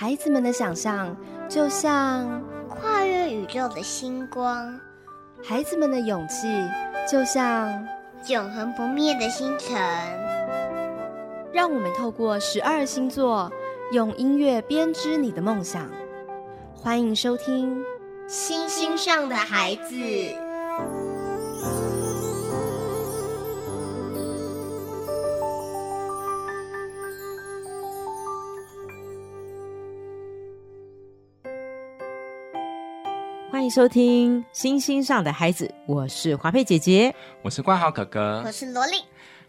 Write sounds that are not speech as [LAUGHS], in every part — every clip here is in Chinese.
孩子们的想象就像跨越宇宙的星光，孩子们的勇气就像永恒不灭的星辰。让我们透过十二星座，用音乐编织你的梦想。欢迎收听《星星上的孩子》。迎收听《星星上的孩子》，我是华佩姐姐，我是冠豪哥哥，我是萝莉。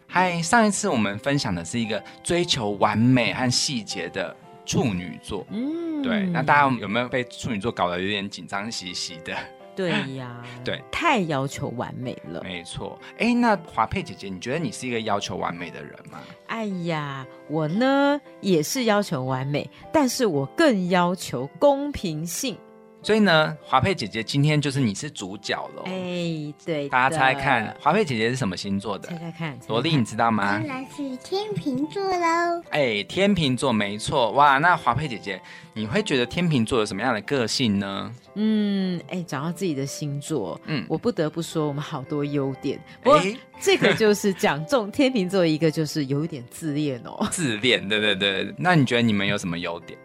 嗨，上一次我们分享的是一个追求完美和细节的处女座，嗯，对。那大家有没有被处女座搞得有点紧张兮兮的？对呀，[LAUGHS] 对，太要求完美了。没错。哎，那华佩姐姐，你觉得你是一个要求完美的人吗？哎呀，我呢也是要求完美，但是我更要求公平性。所以呢，华佩姐姐今天就是你是主角喽。哎，对，大家猜看，华佩姐姐是什么星座的？猜猜看，萝莉你知道吗？当然是天秤座喽。哎，天秤座没错哇。那华佩姐姐，你会觉得天秤座有什么样的个性呢？嗯，哎，讲到自己的星座，嗯，我不得不说我们好多优点。哎，这个就是讲中天秤座一个就是有一点自恋哦。[LAUGHS] 自恋，对对对。那你觉得你们有什么优点？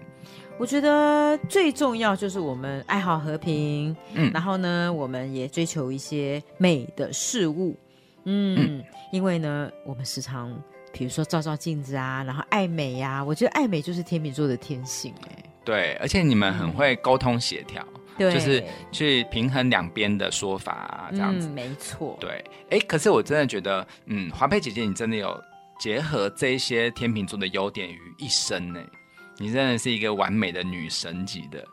我觉得最重要就是我们爱好和平，嗯，然后呢，我们也追求一些美的事物，嗯，因为呢，我们时常比如说照照镜子啊，然后爱美呀，我觉得爱美就是天秤座的天性，哎，对，而且你们很会沟通协调，对，就是去平衡两边的说法啊，这样子，没错，对，哎，可是我真的觉得，嗯，华佩姐姐，你真的有结合这些天秤座的优点于一身呢。你真的是一个完美的女神级的，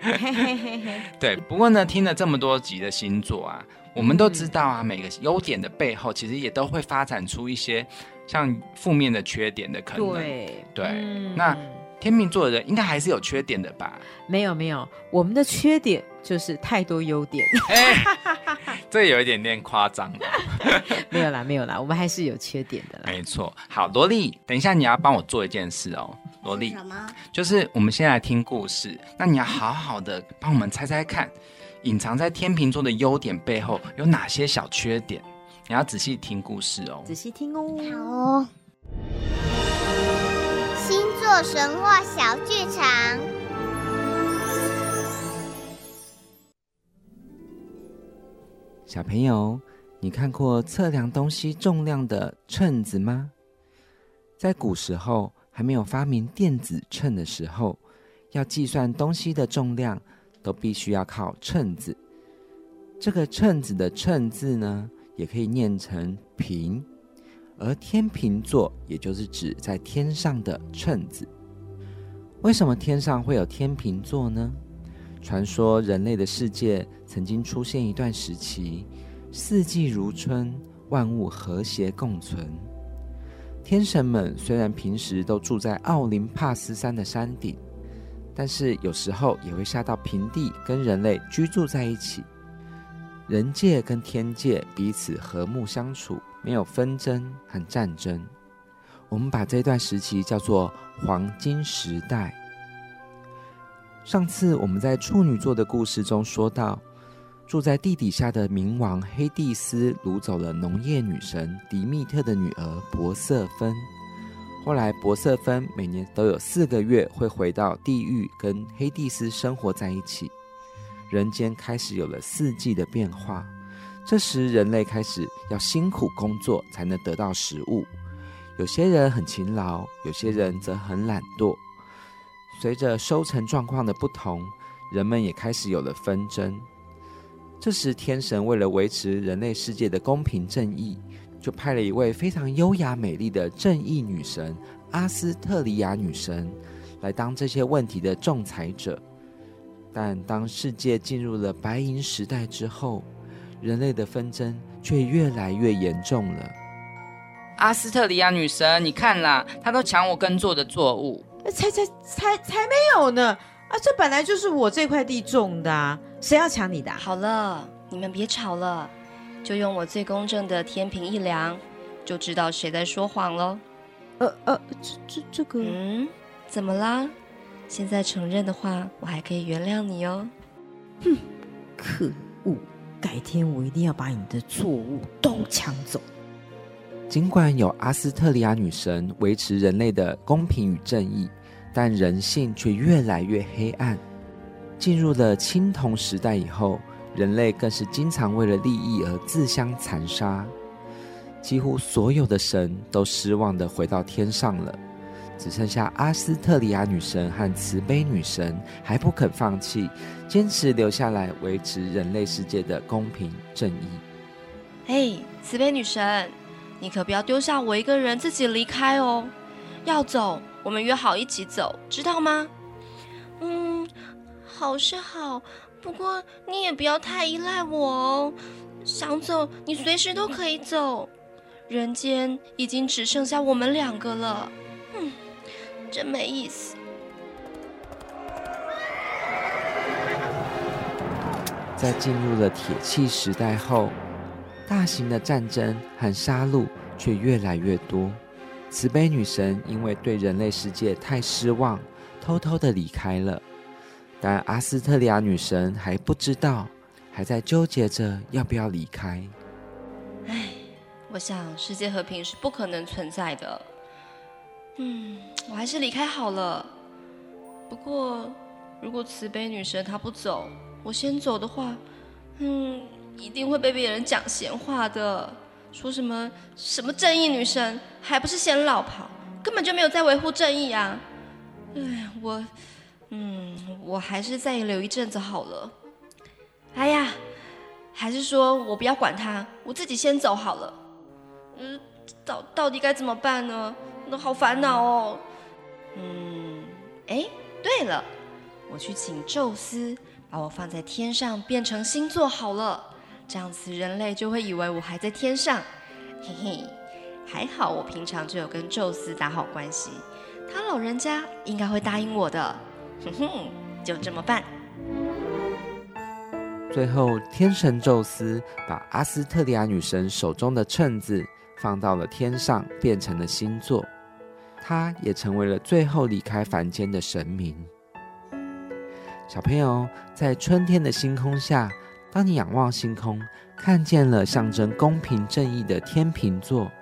[LAUGHS] 对。不过呢，听了这么多集的星座啊，我们都知道啊，每个优点的背后，其实也都会发展出一些像负面的缺点的可能。对对，那天秤座的人应该还是有缺点的吧？没有没有，我们的缺点就是太多优点。这有一点点夸张了。[LAUGHS] 没有啦没有啦，我们还是有缺点的啦。[LAUGHS] 没错，好，萝莉，等一下你要帮我做一件事哦。萝莉，什么？就是我们先来听故事。那你要好好的帮我们猜猜看，隐藏在天秤座的优点背后有哪些小缺点？你要仔细听故事哦，仔细听哦。好哦。星座神话小剧场。小朋友，你看过测量东西重量的秤子吗？在古时候。还没有发明电子秤的时候，要计算东西的重量，都必须要靠秤子。这个秤子的“秤”字呢，也可以念成“平”，而天平座也就是指在天上的秤子。为什么天上会有天平座呢？传说人类的世界曾经出现一段时期，四季如春，万物和谐共存。天神们虽然平时都住在奥林帕斯山的山顶，但是有时候也会下到平地跟人类居住在一起。人界跟天界彼此和睦相处，没有纷争和战争。我们把这段时期叫做黄金时代。上次我们在处女座的故事中说到。住在地底下的冥王黑帝斯掳走了农业女神迪密特的女儿博瑟芬。后来，博瑟芬每年都有四个月会回到地狱，跟黑帝斯生活在一起。人间开始有了四季的变化。这时，人类开始要辛苦工作才能得到食物。有些人很勤劳，有些人则很懒惰。随着收成状况的不同，人们也开始有了纷争。这时，天神为了维持人类世界的公平正义，就派了一位非常优雅美丽的正义女神阿斯特里亚女神来当这些问题的仲裁者。但当世界进入了白银时代之后，人类的纷争却越来越严重了。阿斯特里亚女神，你看啦，她都抢我耕作的作物，才才才才没有呢！啊，这本来就是我这块地种的。谁要抢你的？好了，你们别吵了，就用我最公正的天平一量，就知道谁在说谎喽。呃呃，这这这个……嗯，怎么啦？现在承认的话，我还可以原谅你哦。哼，可恶！改天我一定要把你的作物都抢走。尽管有阿斯特里亚女神维持人类的公平与正义，但人性却越来越黑暗。进入了青铜时代以后，人类更是经常为了利益而自相残杀。几乎所有的神都失望的回到天上了，只剩下阿斯特里亚女神和慈悲女神还不肯放弃，坚持留下来维持人类世界的公平正义。嘿，慈悲女神，你可不要丢下我一个人自己离开哦！要走，我们约好一起走，知道吗？嗯，好是好，不过你也不要太依赖我哦。想走，你随时都可以走。人间已经只剩下我们两个了，嗯，真没意思。在进入了铁器时代后，大型的战争和杀戮却越来越多。慈悲女神因为对人类世界太失望，偷偷的离开了。但阿斯特利亚女神还不知道，还在纠结着要不要离开。唉。我想世界和平是不可能存在的。嗯，我还是离开好了。不过，如果慈悲女神她不走，我先走的话，嗯，一定会被别人讲闲话的，说什么什么正义女神，还不是嫌老跑，根本就没有在维护正义啊！哎，我，嗯，我还是再留一阵子好了。哎呀，还是说我不要管他，我自己先走好了。嗯，到到底该怎么办呢？那好烦恼哦。嗯，哎，对了，我去请宙斯把我放在天上变成星座好了，这样子人类就会以为我还在天上。嘿嘿，还好我平常就有跟宙斯打好关系，他老人家应该会答应我的。哼哼，就这么办。最后，天神宙斯把阿斯特利亚女神手中的秤子。放到了天上，变成了星座，他也成为了最后离开凡间的神明。小朋友，在春天的星空下，当你仰望星空，看见了象征公平正义的天秤座，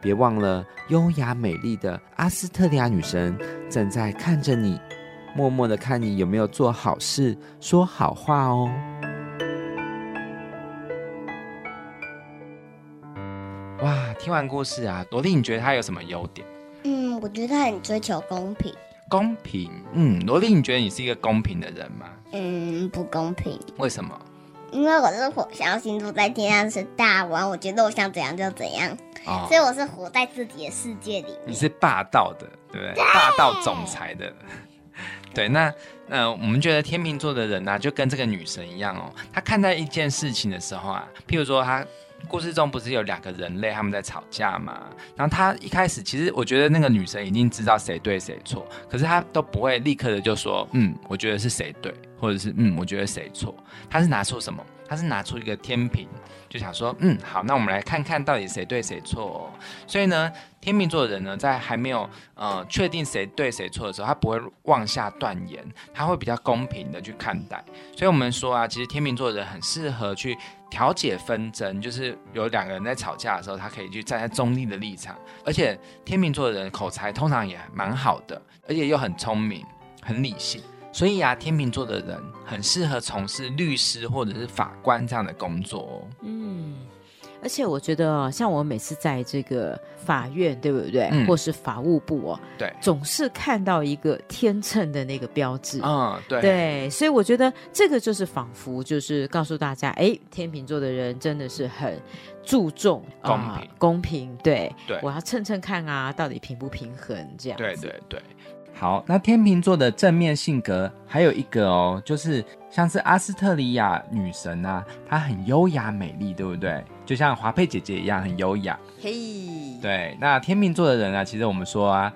别忘了优雅美丽的阿斯特利亚女神正在看着你，默默的看你有没有做好事、说好话哦。哇，听完故事啊，罗莉，你觉得他有什么优点？嗯，我觉得他很追求公平。公平，嗯，罗莉，你觉得你是一个公平的人吗？嗯，不公平。为什么？因为我是火象星座，在天上是大王，我觉得我想怎样就怎样，所以我是活在自己的世界里。你是霸道的，对不对？霸道总裁的。[LAUGHS] 对，那呃我们觉得天秤座的人呢，就跟这个女神一样哦，她看待一件事情的时候啊，譬如说她。故事中不是有两个人类他们在吵架嘛？然后他一开始其实我觉得那个女生已经知道谁对谁错，可是她都不会立刻的就说，嗯，我觉得是谁对，或者是嗯，我觉得谁错。她是拿错什么？他是拿出一个天平，就想说，嗯，好，那我们来看看到底谁对谁错。所以呢。天秤座的人呢，在还没有呃确定谁对谁错的时候，他不会妄下断言，他会比较公平的去看待。所以，我们说啊，其实天秤座的人很适合去调解纷争，就是有两个人在吵架的时候，他可以去站在中立的立场。而且，天秤座的人口才通常也蛮好的，而且又很聪明、很理性。所以啊，天秤座的人很适合从事律师或者是法官这样的工作哦。嗯。而且我觉得，像我每次在这个法院，对不对？嗯。或是法务部哦，对，总是看到一个天秤的那个标志。嗯，对。对，所以我觉得这个就是仿佛就是告诉大家，哎，天秤座的人真的是很注重公平，公平。对，对，我要称称看啊，到底平不平衡这样。对对对。好，那天秤座的正面性格还有一个哦，就是像是阿斯特里亚女神啊，她很优雅美丽，对不对？就像华佩姐姐一样很优雅。嘿，对，那天秤座的人啊，其实我们说啊，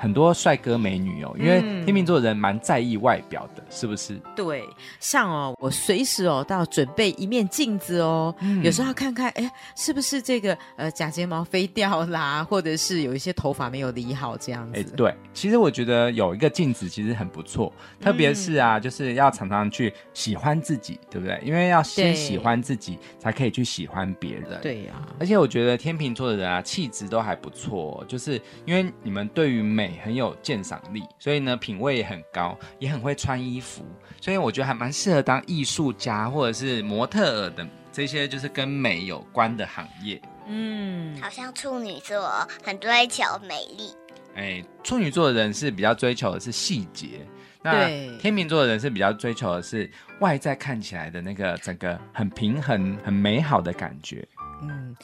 很多帅哥美女哦，因为嗯天秤座的人蛮在意外表的，是不是？对，像哦，我随时哦都要准备一面镜子哦，嗯有时候要看看，哎，是不是这个呃假睫毛飞掉啦，或者是有一些头发没有理好这样哎，子。对，其实我觉得有一个镜子其实很不错，特别是啊，嗯就是要常常去喜欢自己，对不对？因为要先喜欢自己，才可以去喜欢别人。。对呀、而且我觉得天秤座的人啊，气质都还不错、哦，就是因为你们对于美很有鉴赏力，所以呢品味也很高，也很会穿衣服，所以我觉得还蛮适合当艺术家或者是模特儿的这些就是跟美有关的行业。嗯，好像处女座很追求美丽，哎，处女座的人是比较追求的是细节，那天秤座的人是比较追求的是外在看起来的那个整个很平衡、很美好的感觉。嗯，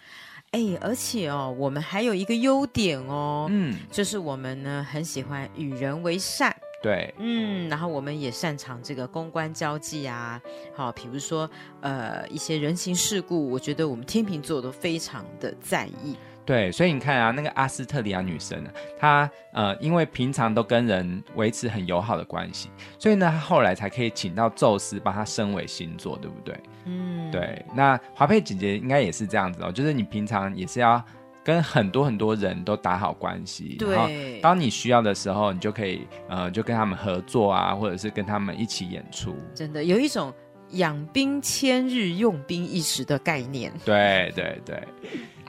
哎，而且哦，我们还有一个优点哦，嗯，就是我们呢很喜欢与人为善。对，嗯，然后我们也擅长这个公关交际啊，好，比如说呃一些人情世故，我觉得我们天秤座都非常的在意。对，所以你看啊，那个阿斯特里亚女神呢，她呃，因为平常都跟人维持很友好的关系，所以呢，她后来才可以请到宙斯帮她升为星座，对不对？嗯，对，那华佩姐姐应该也是这样子哦，就是你平常也是要跟很多很多人都打好关系，然后对，当你需要的时候，你就可以呃，就跟他们合作啊，或者是跟他们一起演出。真的有一种养兵千日，用兵一时的概念。对对对，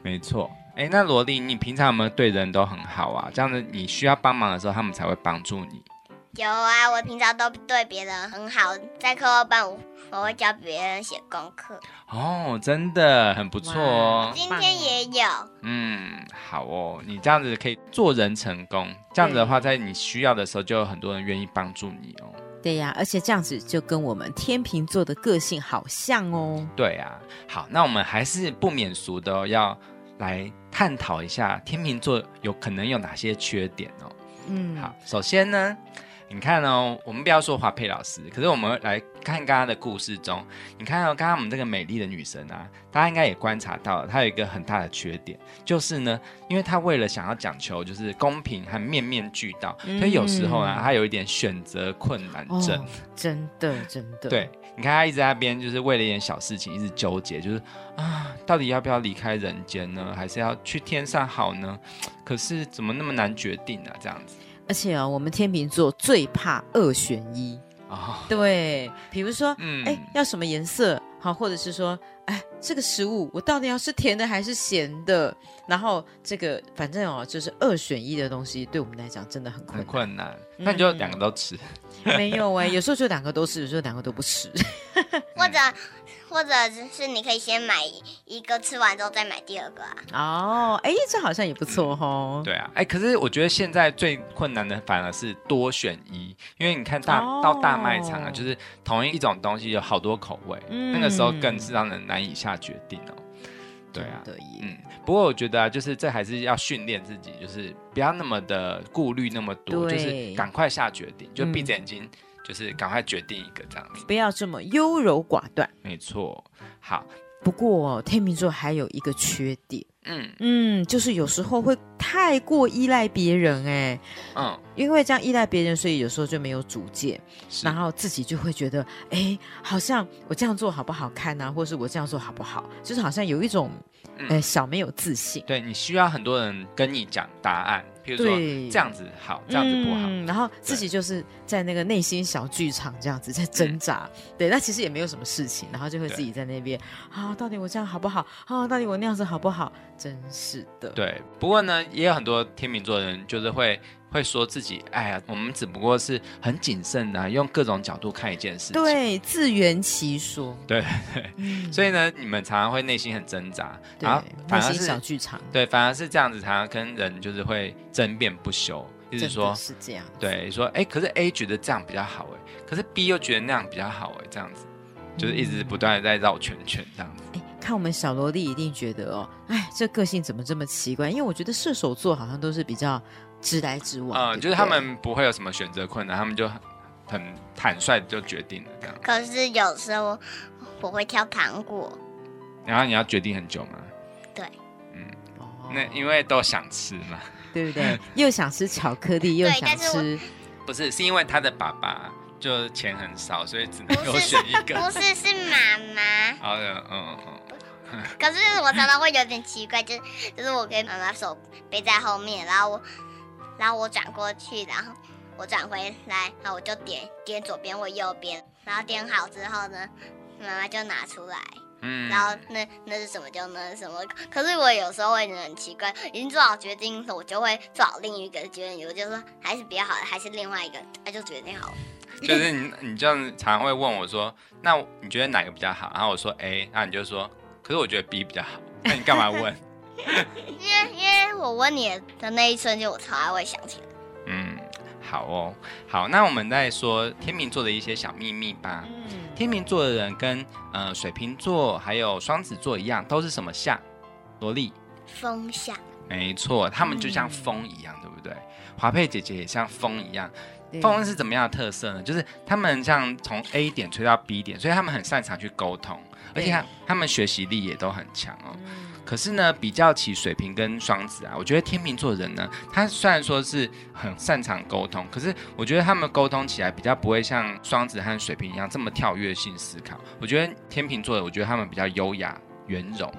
没错。哎，那萝莉，你平常有没有对人都很好啊？这样子你需要帮忙的时候，他们才会帮助你。有啊，我平常都对别人很好，在课后班我我会教别人写功课，哦，真的很不错哦。今天也有。嗯，好哦，你这样子可以做人成功。这样子的话，在你需要的时候，就有很多人愿意帮助你哦。对呀，而且这样子就跟我们天秤座的个性好像哦。对啊，好，那我们还是不免俗的、哦，要来探讨一下天秤座有可能有哪些缺点哦。嗯，好，首先呢，你看哦，我们不要说华佩老师，可是我们来看刚刚的故事中，你看哦，刚刚我们这个美丽的女神啊，大家应该也观察到了，她有一个很大的缺点，就是呢，因为她为了想要讲求就是公平和面面俱到，所以有时候呢，嗯她有一点选择困难症。哦，真的真的，对，你看他一直在那边，就是为了一点小事情一直纠结，就是啊，到底要不要离开人间呢，还是要去天上好呢？[TSK] 可是怎么那么难决定啊？这样子而且哦，我们天秤座最怕二选一。啊，对，比如说，嗯哎，要什么颜色？好，或者是说，哎，这个食物我到底要吃甜的还是咸的？然后这个反正哦，就是二选一的东西，对我们来讲真的很困很。困难，那你就两个都吃。[LAUGHS] 没有哎、有时候就两个都吃，有时候两个都不吃。[LAUGHS] 或者或者是你可以先买一个，吃完之后再买第二个啊。哦，哎，这好像也不错哦。对啊，哎，可是我觉得现在最困难的反而是多选一，因为你看大、哦到大卖场啊，就是同一种东西有好多口味，嗯那个时候更是让人难以下决定哦。对啊，真的耶。嗯，不过我觉得啊，就是这还是要训练自己，就是不要那么的顾虑那么多，就是赶快下决定，就闭着嗯眼睛，就是赶快决定一个这样子。不要这么优柔寡断。没错，好，不过、哦、天秤座还有一个缺点，嗯。嗯，就是有时候会太过依赖别人，哎，嗯，因为这样依赖别人，所以有时候就没有主见，是。然后自己就会觉得，哎，好像我这样做好不好看啊，或是我这样做好不好，就是好像有一种，嗯。呃，小没有自信。对你需要很多人跟你讲答案，譬如说对这样子好，这样子不好。嗯然后自己就是在那个内心小剧场这样子在挣扎，对，那其实也没有什么事情，然后就会自己在那边啊，到底我这样好不好？啊，到底我那样子好不好？真是的，对，不过呢，也有很多天秤座的人就是会会说自己，哎呀，我们只不过是很谨慎的、用各种角度看一件事情。对，自圆其说，对对，嗯，[LAUGHS] 所以呢，你们常常会内心很挣扎，对然后，反而是小是剧场，对，反而是这样子，常常跟人就是会争辩不休，一直说，是这样，对，说，哎，可是 A 觉得这样比较好，哎，可是 B 又觉得那样比较好，哎，这样子，就是一直不断的在绕圈圈这样子。哎，看我们小萝莉一定觉得哦，哎，这个性怎么这么奇怪？因为我觉得射手座好像都是比较直来直往，嗯，就是他们不会有什么选择困难，他们就很很坦率地就决定了这样。可是有时候我会挑糖果，然后你要决定很久吗？对，嗯，那因为都想吃嘛，对不对？[LAUGHS] 又想吃巧克力，又对想但是我吃，不是，是因为他的爸爸就钱很少，所以只能够选一个。不是是妈妈。好的，嗯嗯可是我常常会有点奇怪，就是就是我跟妈妈手背在后面，然后我然后我转过去，然后我转回来，然后我就点点左边或右边，然后点好之后呢，妈妈就拿出来，嗯然后那那是什么就那是什么。可是我有时候会很奇怪，已经做好决定了，我就会做好另一个决定，我就说还是比较好的，还是另外一个，那就决定好了。就是你，你这样常常会问我说，那你觉得哪个比较好？然后我说 A，那你就说，可是我觉得 B 比较好。那你干嘛问？[LAUGHS] 因为因为我问你的那一瞬间，我才会想起来。嗯，好哦，好，那我们再说天秤座的一些小秘密吧。嗯，天秤座的人跟呃水瓶座还有双子座一样，都是什么象？萝莉。风象，没错，他们就像嗯风一样，对不对？华佩姐姐也像风一样。对风是怎么样的特色呢？就是他们像从 A 点吹到 B 点，所以他们很擅长去沟通，而且他他们学习力也都很强哦。嗯可是呢，比较起水瓶跟双子啊，我觉得天秤座人呢，他虽然说是很擅长沟通，可是我觉得他们沟通起来比较不会像双子和水瓶一样这么跳跃性思考。我觉得天秤座的，我觉得他们比较优雅圆融。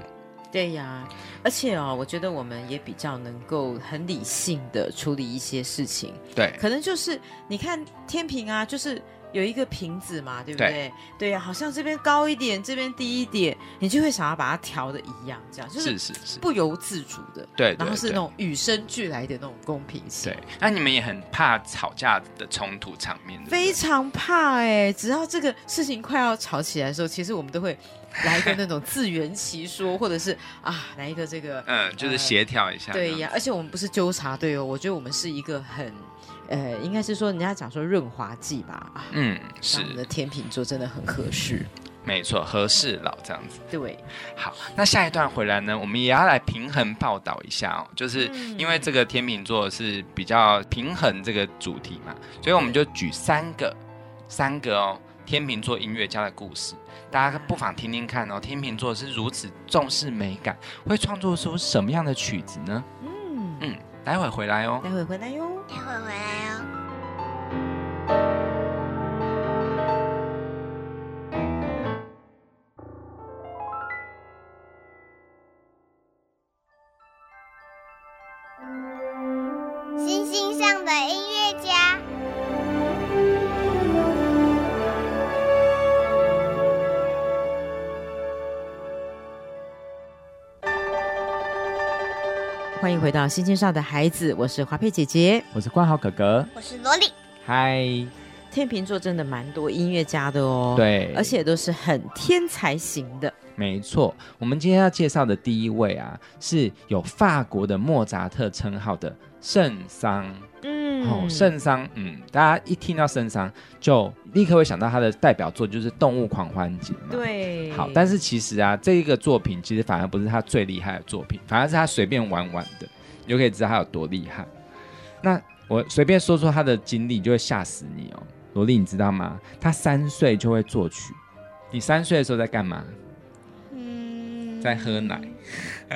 对呀，而且哦，我觉得我们也比较能够很理性的处理一些事情，对，可能就是你看天平啊，就是有一个瓶子嘛，对不对？对？呀、好像这边高一点，这边低一点，你就会想要把它调的一样，这样就是是是是，不由自主的，对，对然后是那对种与生俱来的那种公平性。对，那你们也很怕吵架的冲突场面，对对？非常怕哎、只要这个事情快要吵起来的时候，其实我们都会来一个那种自圆其说，或者是啊，来一个这个嗯，就是协调一下。对呀，而且我们不是纠察队哦，我觉得我们是一个很，呃，应该是说人家讲说润滑剂吧，啊，嗯，是像我们的天秤座真的很合适，没错，和事佬这样子。对，好，那下一段回来呢，我们也要来平衡报道一下哦，就是嗯因为这个天秤座是比较平衡这个主题嘛，所以我们就举三个三个哦天秤座音乐家的故事，大家不妨听听看哦。天秤座是如此重视美感，会创作出什么样的曲子呢？嗯，嗯，待会回来哦。待会回来哟。待会回来哦。星星上的音乐家，欢迎回到星星上的孩子，我是华佩姐姐。我是冠豪哥哥，我是萝莉。嗨，天秤座真的蛮多音乐家的哦，，对，而且都是很天才型的。没错，我们今天要介绍的第一位啊，是有法国的莫扎特称号的圣桑。嗯哦，圣桑，嗯，大家一听到圣桑，就立刻会想到他的代表作就是《动物狂欢节》嘛。。对，好，但是其实啊，这一个作品其实反而不是他最厉害的作品，反而是他随便玩玩的，你就可以知道他有多厉害。那我随便说说他的经历，就会吓死你哦。萝莉，你知道吗？他三岁就会作曲。你三岁的时候在干嘛？嗯，在喝奶，[LAUGHS]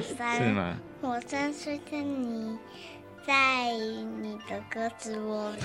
是三，吗？我三岁的你，在你的鸽子窝里。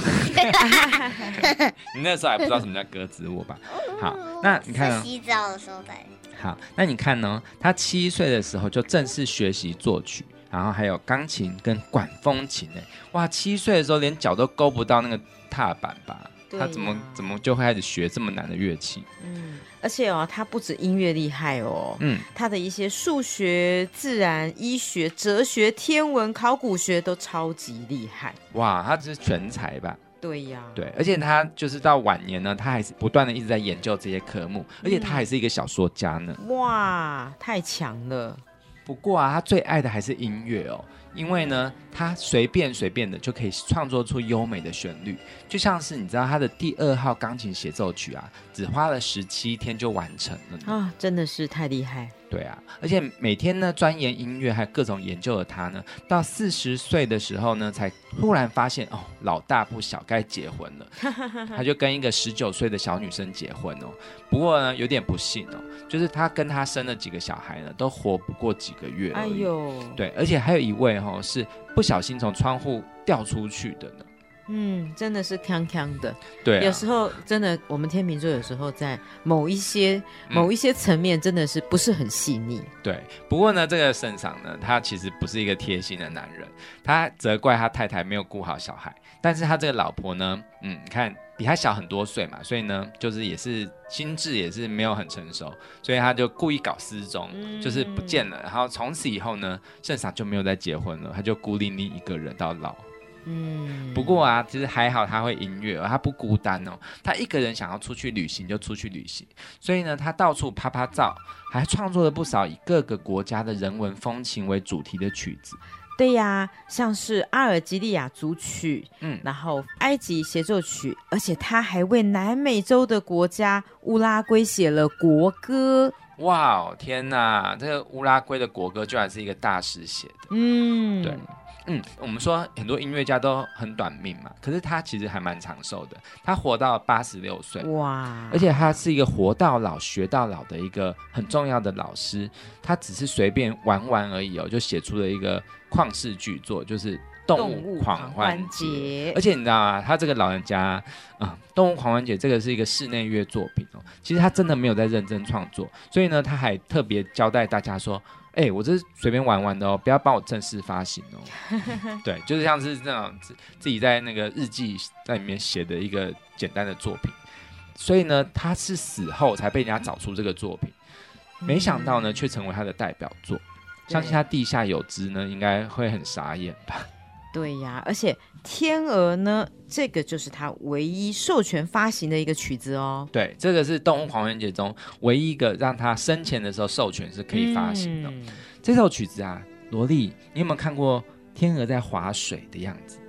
你那时候还不知道什么叫鸽子窝吧？好，那你看、哦，洗澡的时候在。好，那你看呢？他七岁的时候就正式学习作曲，然后还有钢琴跟管风琴哎，哇，七岁的时候连脚都勾不到那个踏板吧？对他怎么怎么就会开始学这么难的乐器？嗯，而且哦，他不止音乐厉害哦，嗯，他的一些数学、自然、医学、哲学、天文、考古学都超级厉害。哇，他是全才吧？对呀，对，而且他就是到晚年呢，他还是不断的一直在研究这些科目，而且他还是一个小说家呢。哇，太强了。不过啊，他最爱的还是音乐哦，因为呢，他随便随便的就可以创作出优美的旋律，就像是你知道他的第二号钢琴协奏曲啊，只花了十七天就完成了啊，真的是太厉害。对啊，而且每天呢钻研音乐还有各种研究的他呢，到四十岁的时候呢，才突然发现哦，老大不小，该结婚了。[LAUGHS] 他就跟一个十九岁的小女生结婚哦。不过呢，有点不幸哦，就是他跟他生了几个小孩呢，都活不过几个月。哎呦，对，而且还有一位哈是不小心从窗户掉出去的呢。嗯，真的是锵锵的。对，有时候真的，我们天秤座有时候在某一些某一些层面，真的是不是很细腻。对，不过呢，这个圣上呢，他其实不是一个贴心的男人，他责怪他太太没有顾好小孩，但是他这个老婆呢，嗯，看比他小很多岁嘛，所以呢，就是也是心智也是没有很成熟，所以他就故意搞失踪，就是不见了。然后从此以后呢，圣上就没有再结婚了，他就孤零零一个人到老。嗯，不过啊，其实还好，他会音乐，他不孤单哦。他一个人想要出去旅行就出去旅行，所以呢，他到处拍拍照，还创作了不少以各个国家的人文风情为主题的曲子。对呀，像是阿尔及利亚组曲，嗯，然后埃及协奏曲，而且他还为南美洲的国家乌拉圭写了国歌。哇哦，天哪，这个乌拉圭的国歌居然是一个大师写的。嗯，对。嗯，我们说很多音乐家都很短命嘛，可是他其实还蛮长寿的，他活到八十六岁，哇！而且他是一个活到老学到老的一个很重要的老师，他只是随便玩玩而已哦，就写出了一个旷世巨作，就是《动物狂欢节》。而且你知道吗？他这个老人家啊，《动物狂欢节》这个是一个室内乐作品哦，其实他真的没有在认真创作，所以呢，他还特别交代大家说。哎，我这是随便玩玩的哦，不要帮我正式发行哦。[LAUGHS] 对，就是像是这样自自己在那个日记在里面写的一个简单的作品。所以呢，他是死后才被人家找出这个作品，没想到呢，却成为他的代表作。相信他地下有知呢，应该会很傻眼吧。对呀，而且《天鹅》呢，这个就是他唯一授权发行的一个曲子哦。对，这个是《动物狂欢节》中唯一一个让他生前的时候授权是可以发行的。这首曲子啊，萝莉，你有没有看过天鹅在划水的样子？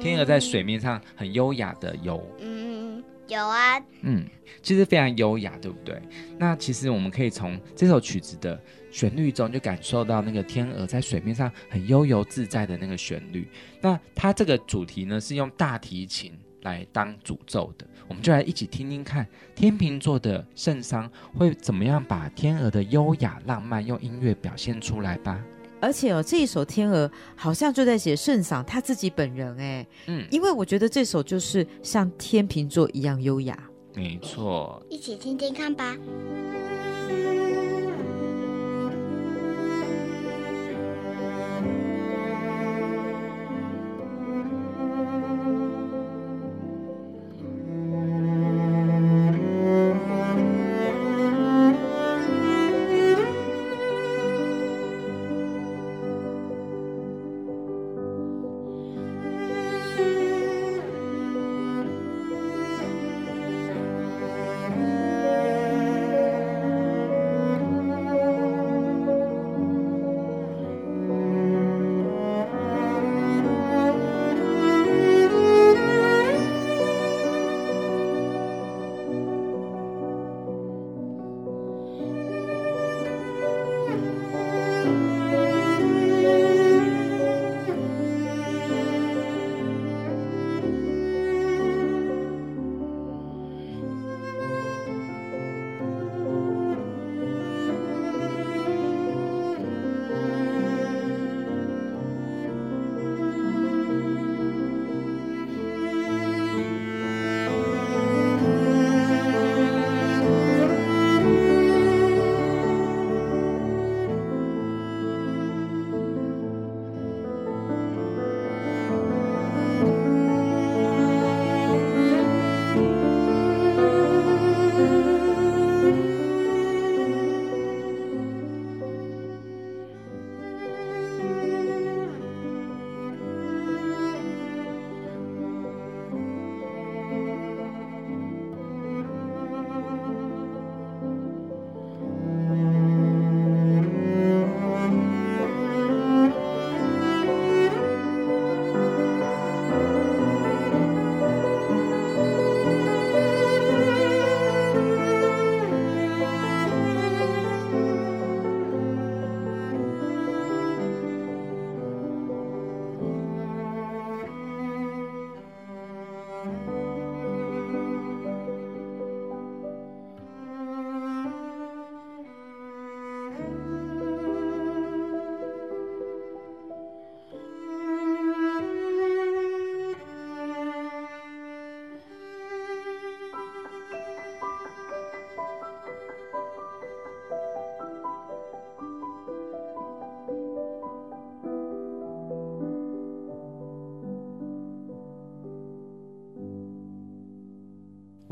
天鹅在水面上很优雅的游。嗯，有啊。嗯，其实非常优雅，对不对？那其实我们可以从这首曲子的。旋律中就感受到那个天鹅在水面上很悠游自在的那个旋律。那它这个主题呢是用大提琴来当主奏的，我们就来一起听听看天秤座的圣桑会怎么样把天鹅的优雅浪漫用音乐表现出来吧。而且哦，这一首天鹅好像就在写圣赏他自己本人哎，嗯，因为我觉得这首就是像天秤座一样优雅。没错，一起听听看吧。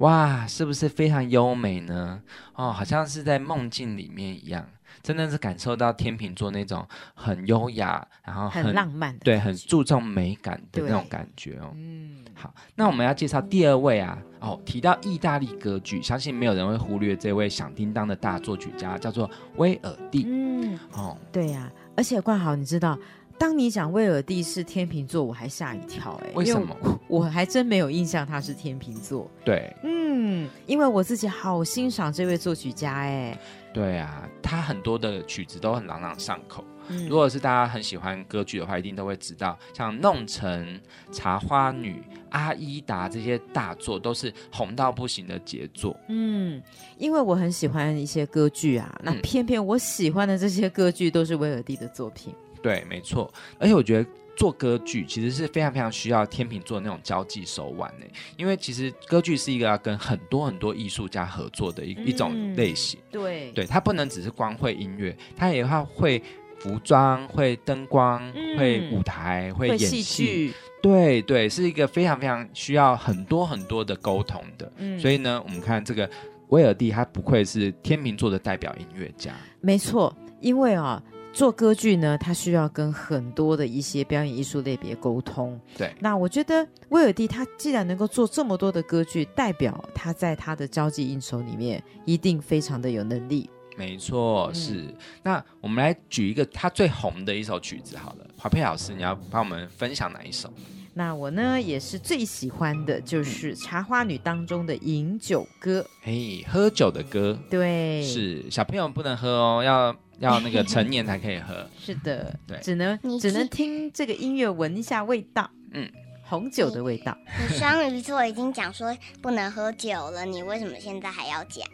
哇，是不是非常优美呢？哦，好像是在梦境里面一样，真的是感受到天秤座那种很优雅，然后很浪漫的对，很注重美感的那种感觉哦。嗯，好，那我们要介绍第二位啊，哦，提到意大利歌剧，相信没有人会忽略这位响叮当的大作曲家，叫做威尔第。嗯，哦，对呀、而且冠豪，你知道，当你讲威尔第是天秤座，我还吓一跳哎、因为什么？我还真没有印象他是天秤座。对嗯，因为我自己好欣赏这位作曲家哎。对啊，他很多的曲子都很朗朗上口。嗯如果是大家很喜欢歌剧的话，一定都会知道，像《弄臣》《茶花女》《阿依达》这些大作都是红到不行的杰作。嗯，因为我很喜欢一些歌剧啊，那嗯偏偏我喜欢的这些歌剧都是威尔第的作品。对，没错。而且我觉得做歌剧其实是非常非常需要天秤座那种交际手腕呢，因为其实歌剧是一个要跟很多很多艺术家合作的一、一种嗯类型。对对，它不能只是光会音乐，它也要会服装、会灯光、嗯会舞台、会演会戏戏。对对，是一个非常非常需要很多很多的沟通的。嗯所以呢，我们看这个威尔第，他不愧是天秤座的代表音乐家。没错，因为啊。做歌剧呢，它需要跟很多的一些表演艺术类别沟通。对那我觉得威尔第他既然能够做这么多的歌剧，代表他在他的交际应酬里面一定非常的有能力。没错，嗯是。那我们来举一个他最红的一首曲子好了，华佩老师，你要帮我们分享哪一首？那我呢也是最喜欢的就是《茶花女》当中的《饮酒歌》。嘿，喝酒的歌，对，是小朋友不能喝哦，要要那个成年才可以喝。[LAUGHS] 是的，对只能你只能听听这个音乐，闻一下味道。嗯，红酒的味道。你双鱼座已经讲说不能喝酒了，你为什么现在还要讲？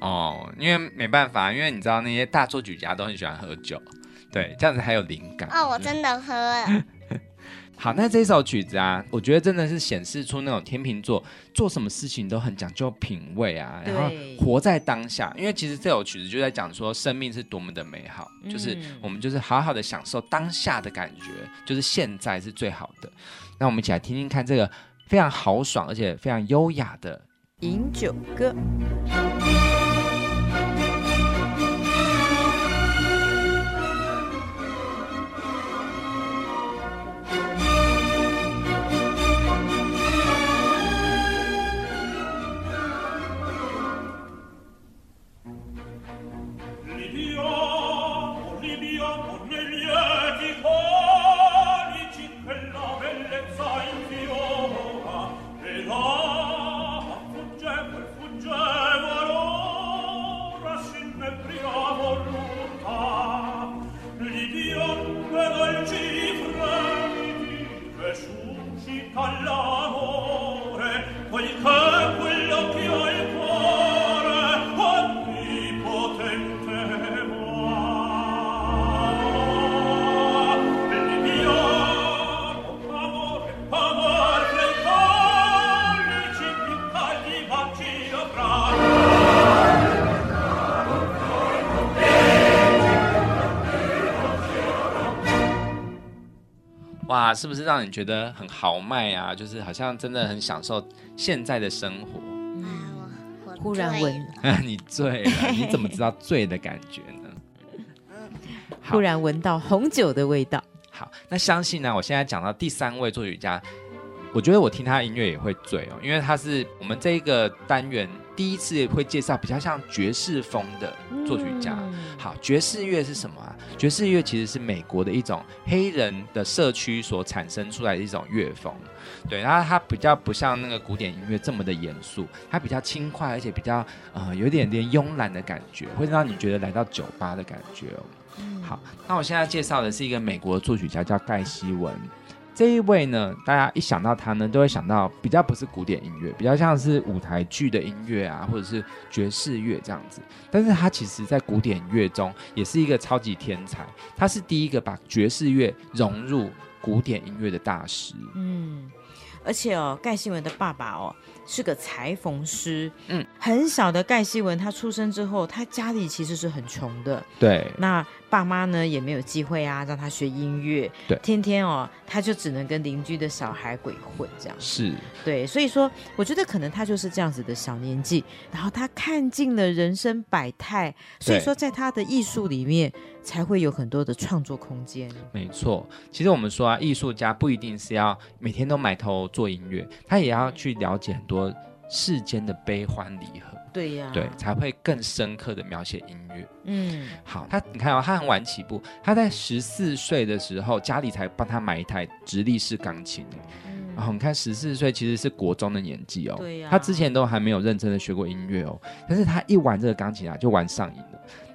哦，因为没办法，因为你知道那些大作曲家都很喜欢喝酒，对，这样子还有灵感。哦，我真的喝了。好，那这首曲子啊，我觉得真的是显示出那种天秤座做什么事情都很讲究品味啊，然后活在当下。因为其实这首曲子就在讲说生命是多么的美好，就是嗯我们就是好好的享受当下的感觉，就是现在是最好的。那我们一起来听听看这个非常豪爽而且非常优雅的饮酒歌。让你觉得很豪迈啊？就是好像真的很享受现在的生活。忽然醉闻，[LAUGHS] 你醉了，你怎么知道醉的感觉呢？[LAUGHS] 忽然闻到红酒的味道。好，那相信呢，我现在讲到第三位作曲家，我觉得我听他的音乐也会醉哦，因为他是我们这一个单元第一次会介绍比较像爵士风的作曲家。嗯好，爵士乐是什么啊？爵士乐其实是美国的一种黑人的社区所产生出来的一种乐风。对，然后它比较不像那个古典音乐这么的严肃，它比较轻快，而且比较呃有一点点慵懒的感觉，会让你觉得来到酒吧的感觉哦。好，那我现在介绍的是一个美国的作曲家，叫盖希文。这一位呢，大家一想到他呢，都会想到比较不是古典音乐，比较像是舞台剧的音乐啊，或者是爵士乐这样子。但是他其实在古典乐中也是一个超级天才，他是第一个把爵士乐融入古典音乐的大师。嗯，而且哦，盖新文的爸爸哦是个裁缝师，嗯，很小的盖希文，他出生之后，他家里其实是很穷的。对，那爸妈呢也没有机会啊，让他学音乐。对天天哦，他就只能跟邻居的小孩鬼混这样。是，对，所以说，我觉得可能他就是这样子的小年纪，然后他看尽了人生百态，所以说在他的艺术里面才会有很多的创作空间。没错。其实我们说啊，艺术家不一定是要每天都埋头做音乐，他也要去了解很多世间的悲欢离合，对呀、对，才会更深刻的描写音乐。嗯，好，他你看哦，他很晚起步，他在十四岁的时候，家里才帮他买一台直立式钢琴。然后你看，十四岁其实是国中的年纪哦。对呀他之前都还没有认真的学过音乐哦，但是他一玩这个钢琴啊，就玩上瘾了。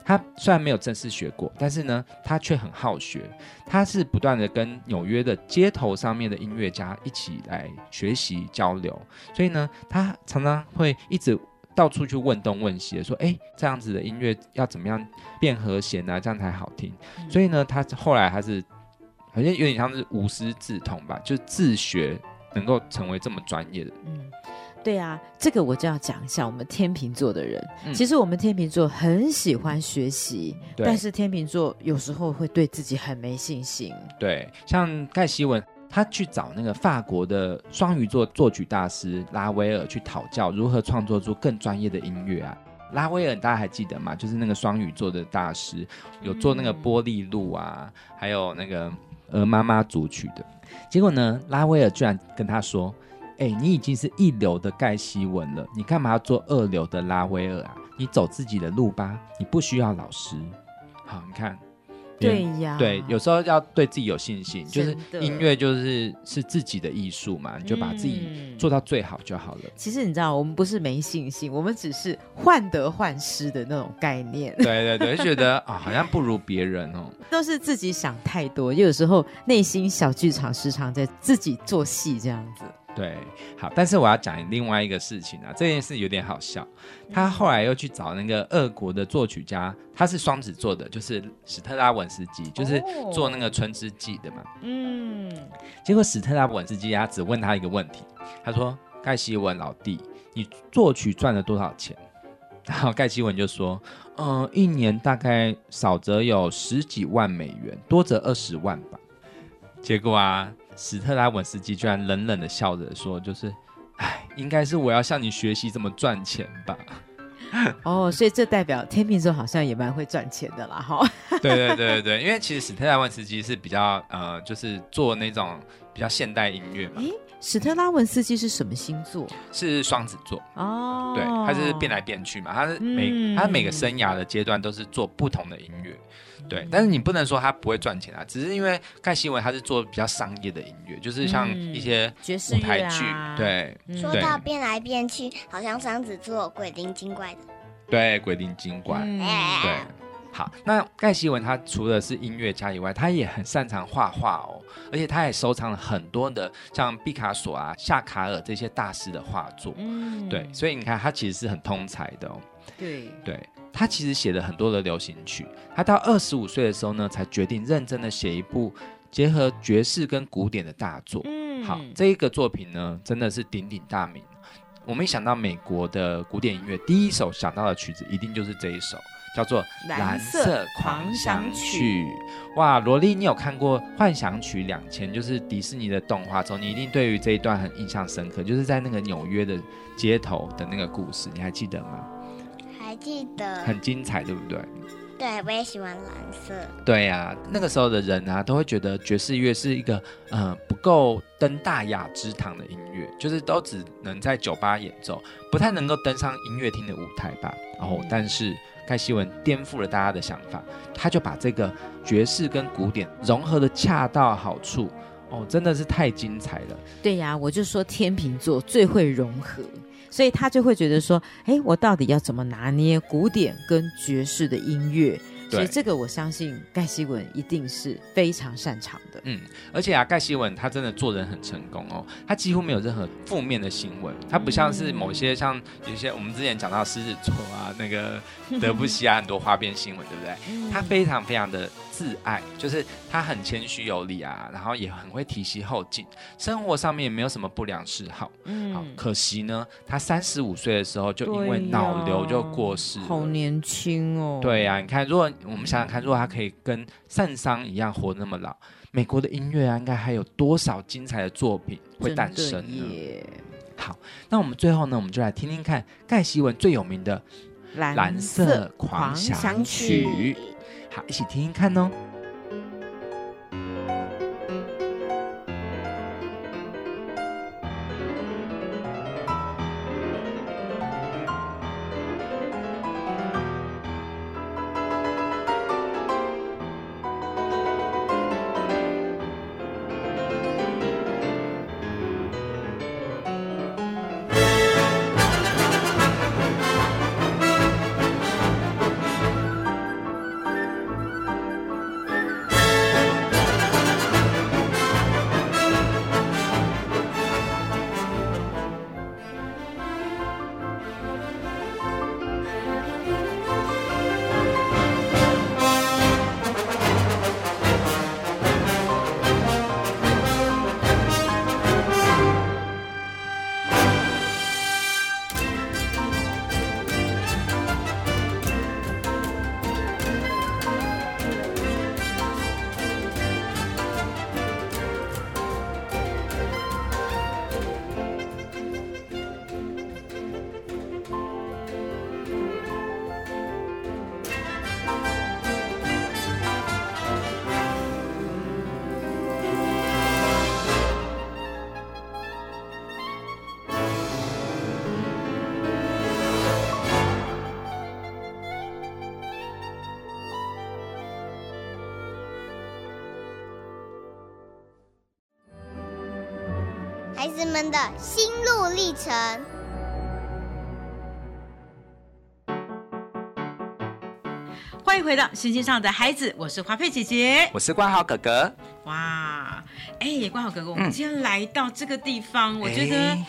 他虽然没有正式学过，但是呢，他却很好学。他是不断的跟纽约的街头上面的音乐家一起来学习交流，所以呢，他常常会一直到处去问东问西的，说：“哎，这样子的音乐要怎么样变和弦啊，这样才好听。”所以呢，他后来还是好像有点像是无师自通吧，就自学能够成为这么专业的。嗯，对啊，这个我就要讲一下我们天秤座的人。嗯其实我们天秤座很喜欢学习，但是天秤座有时候会对自己很没信心。对，像盖希文，他去找那个法国的双鱼座作曲大师拉威尔去讨教如何创作出更专业的音乐啊。拉威尔大家还记得吗？就是那个双鱼座的大师，有做那个玻璃路啊，还有那个鹅妈妈组曲的。结果呢，拉威尔居然跟他说：“哎、你已经是一流的盖希文了，你干嘛要做二流的拉威尔啊？你走自己的路吧，你不需要老师。”好，你看，对呀，对，有时候要对自己有信心，就是音乐就是是自己的艺术嘛，你就把自己嗯做到最好就好了。其实你知道，我们不是没信心，我们只是患得患失的那种概念，[LAUGHS] 对对对，就觉得啊、好像不如别人哦。[LAUGHS] 都是自己想太多，有时候内心小剧场时常在自己做戏这样子。对，好，但是我要讲另外一个事情啊，这件事有点好笑。他后来又去找那个俄国的作曲家，他是双子座的，就是史特拉文斯基，就是哦做那个《春之祭》的嘛。嗯，结果史特拉文斯基他只问他一个问题，他说：“盖希文老弟，你作曲赚了多少钱？” [LAUGHS] 然后盖希文就说：“嗯、一年大概少则有十几万美元，多则二十万吧。”结果啊，史特拉文斯基居然冷冷的笑着说：“就是，哎，应该是我要向你学习怎么赚钱吧。[LAUGHS] 哦，所以这代表天秤座好像也蛮会赚钱的啦，哈。”对对对对对，因为其实史特拉文斯基是比较呃，就是做那种比较现代音乐嘛，史特拉文斯基是什么星座？是双子座。哦，对，他是变来变去嘛，他是每、嗯他每个生涯的阶段都是做不同的音乐，对，但是你不能说他不会赚钱啊，只是因为盖希文他是做比较商业的音乐，就是像嗯一些舞台剧，啊，对嗯说到变来变去，好像双子座鬼灵精怪的。对，鬼灵精怪，嗯哎对。好，那盖希文他除了是音乐家以外，他也很擅长画画哦，而且他也收藏了很多的像毕卡索啊、夏卡尔这些大师的画作。嗯对，所以你看他其实是很通才的哦。对，对他其实写了很多的流行曲，他到二十五岁的时候呢，才决定认真的写一部结合爵士跟古典的大作。嗯好，这一个作品呢，真的是鼎鼎大名。我们一想到美国的古典音乐，第一首想到的曲子一定就是这一首，叫做《蓝色狂想曲》。哇，萝莉，你有看过《幻想曲两千》，就是迪士尼的动画中，你一定对于这一段很印象深刻，就是在那个纽约的街头的那个故事，你还记得吗？还记得？很精彩，对不对？对，我也喜欢蓝色。对呀、那个时候的人啊，都会觉得爵士乐是一个呃不够登大雅之堂的音乐，就是都只能在酒吧演奏，不太能够登上音乐厅的舞台吧。然后，但是盖希文颠覆了大家的想法，他就把这个爵士跟古典融合的恰到好处，哦，真的是太精彩了。对呀，我就说天秤座最会融合，所以他就会觉得说，哎，我到底要怎么拿捏古典跟爵士的音乐？所以这个我相信盖希文一定是非常擅长的。嗯，而且啊，盖希文他真的做人很成功哦，他几乎没有任何负面的新闻，他不像是某些像有些我们之前讲到狮子座啊，那个德布西啊，很多花边新闻，对不对？他非常非常的自爱，就是他很谦虚有礼啊，然后也很会提携后进，生活上面也没有什么不良嗜好。嗯好嗯，，可惜呢，他三十五岁的时候就因为脑瘤就过世了。好年轻哦。对呀、你看，如果我们想想看，如果他可以跟圣桑一样活那么老，美国的音乐啊，应该还有多少精彩的作品会诞生？好，那我们最后呢，我们就来听听看盖希文最有名的《蓝色狂想曲》。好，一起听听看哦。星星上的孩子》，我是华佩姐姐。我是关豪哥哥，哇，哎，关豪哥哥，我们嗯今天来到这个地方，我觉得哎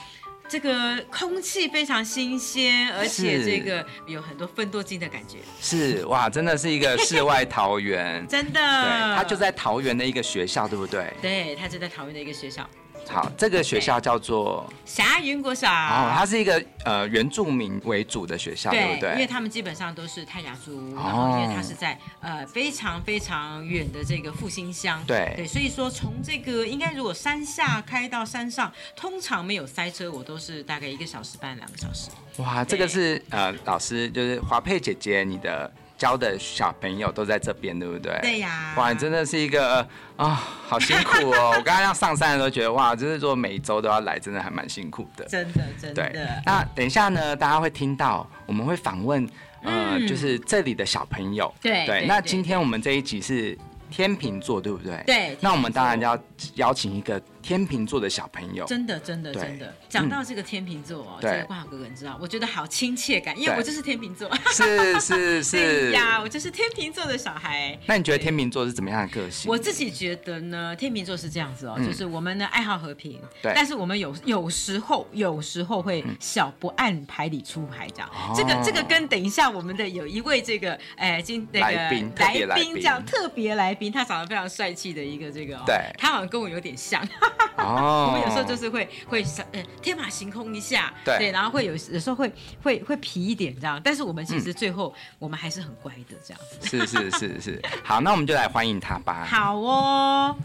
这个空气非常新鲜，而且这个有很多分多金的感觉，是哇，真的是一个世外桃源。[LAUGHS] 真的。对，他就在桃园的一个学校，对不对？对，他就在桃园的一个学校好，这个学校叫做霞云国小。哦，它是一个呃原住民为主的学校，对不对？因为他们基本上都是泰雅族，哦然后因为它是在呃非常非常远的这个复兴乡，对对，所以说从这个应该如果山下开到山上，通常没有塞车，我都是大概一个小时半两个小时。哇，这个是呃老师就是华佩姐姐，你的教的小朋友都在这边，对不对？对呀哇，你真的是一个啊、好辛苦哦！[LAUGHS] 我刚刚要上山的时候觉得哇，就是说每一周都要来，真的还蛮辛苦的。真的真的对的，，那等一下呢，大家会听到我们会访问呃，嗯就是这里的小朋友。对，对那今天我们这一集是天秤座，对不对？对那我们当然要邀请一个天秤座的小朋友。真的真的真的。讲到这个天秤座哦，对这个冠豪哥哥你知道，我觉得好亲切感，因为我就是天秤座。是是 [LAUGHS] 是对呀，我就是天秤座的小孩。那你觉得天秤座是怎么样的个性？我自己觉得呢，天秤座是这样子哦，嗯就是我们呢爱好和平，对但是我们有有时候有时候会小不按牌理出牌这样。这个这个跟等一下我们的有一位这个哎今那个来宾特别来宾这样特别来宾，他长得非常帅气的一个这个、哦，对他好像跟我有点像。哦 [LAUGHS] 我们有时候就是会会呃天马行空一下，对然后会有有时候会会会皮一点这样，但是我们其嗯实最后、我们还是很乖的这样子。是是是是，好，那我们就来欢迎他吧。，好哦，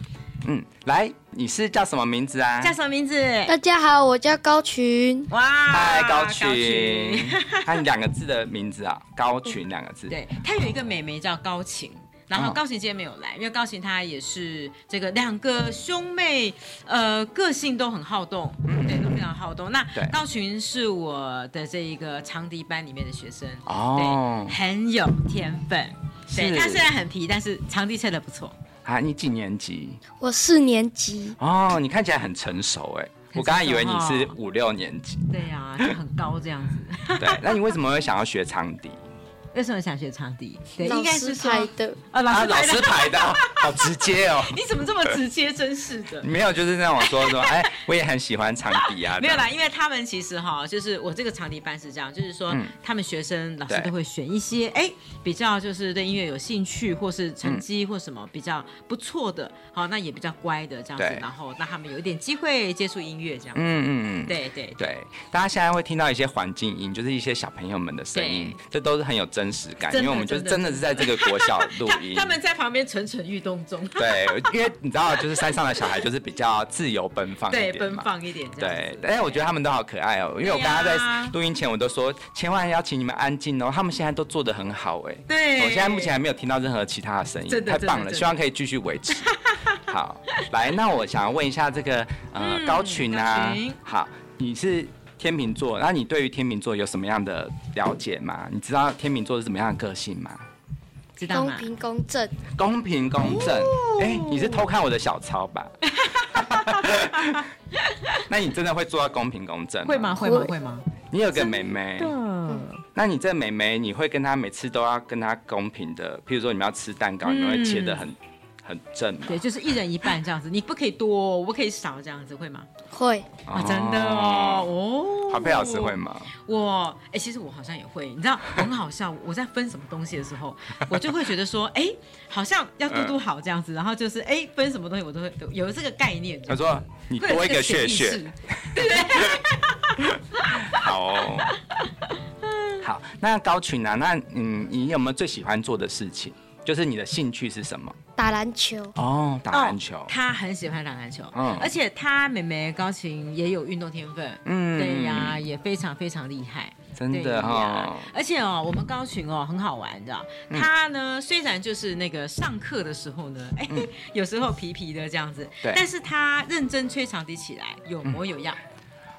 嗯，来，你是叫什么名字啊？叫什么名字？大家好，我叫高群。哇，嗨，高群群，[LAUGHS] 看两个字的名字啊，高群两个字。对，他有一个妹妹叫高晴。然后哦高晴今天没有来，因为高晴她也是这个两个兄妹，呃，个性都很好动，对，都非常好动。那高群是我的这一个长笛班里面的学生，哦对，很有天分。对是他虽然很皮，但是长笛吹的不错。啊，你几年级？我四年级，哦，你看起来很成熟哎，我刚刚以为你是五六年级。对呀、就很高这样子。[LAUGHS] 对，那你为什么会想要学长笛？为什么想学长笛？对，应该是说师拍的，啊，老师，老师拍的师排的，好直接哦。[LAUGHS] 你怎么这么直接？真是的。[LAUGHS] 没有，就是让我说说，哎，我也很喜欢长笛啊。[LAUGHS] 没有啦，因为他们其实哈，就是我这个长笛班是这样，就是说、嗯他们学生老师都会选一些哎比较就是对音乐有兴趣，或是成绩或什么比较不错的，好那也比较乖的这样子，然后让他们有一点机会接触音乐这样。嗯嗯嗯，对对对，大家现在会听到一些环境音，就是一些小朋友们的声音，这都是很有真实感，因为我们就是真的是在这个国小录音。他们在旁边蠢蠢欲动中，对，因为你知道，就是山上的小孩就是比较自由奔放一对，点嘛。奔放一点对但是我觉得他们都好可爱哦，因为我刚刚在录音前我都说，千万要请你们安静哦，他们现在都做的很好哎。对。我现在目前还没有听到任何其他的声音，太棒了，希望可以继续维持。[LAUGHS] 好，来，那我想要问一下这个呃、嗯高群啊。群，好，你是天秤座，那你对于天秤座有什么样的了解吗？你知道天秤座是怎么样的个性吗？知道吗？公平公正，公平公正，哎、你是偷看我的小抄吧？[LAUGHS] 那你真的会做到公平公正？会吗？？会吗？会吗？你有个妹妹，嗯，那你这妹妹，你会跟她每次都要跟她公平的，譬如说你们要吃蛋糕，你们会切的很很正吗？对，就是一人一半这样子，你不可以多，我不可以少这样子，会吗？会啊，真的哦，哦，华佩老师会？吗？我哎、其实我好像也会，你知道很好笑。我在分什么东西的时候，[LAUGHS] 我就会觉得说，哎、好像要嘟嘟好这样子，然后就是哎、分什么东西我都会有这个概念。他说你多一个血意血对，[LAUGHS] 好哦。好，那高群啊，那嗯，你有没有最喜欢做的事情？就是你的兴趣是什么？打篮球，哦，打篮球。哦他很喜欢打篮球，嗯而且他妹妹高琴也有运动天分，嗯对呀，也非常非常厉害。真的哈、呀而且哦，我们高群哦很好玩，你知道，嗯他呢虽然就是那个上课的时候呢，哎、[LAUGHS] 有时候皮皮的这样子，嗯对但是他认真吹长笛起来有模有样。哦，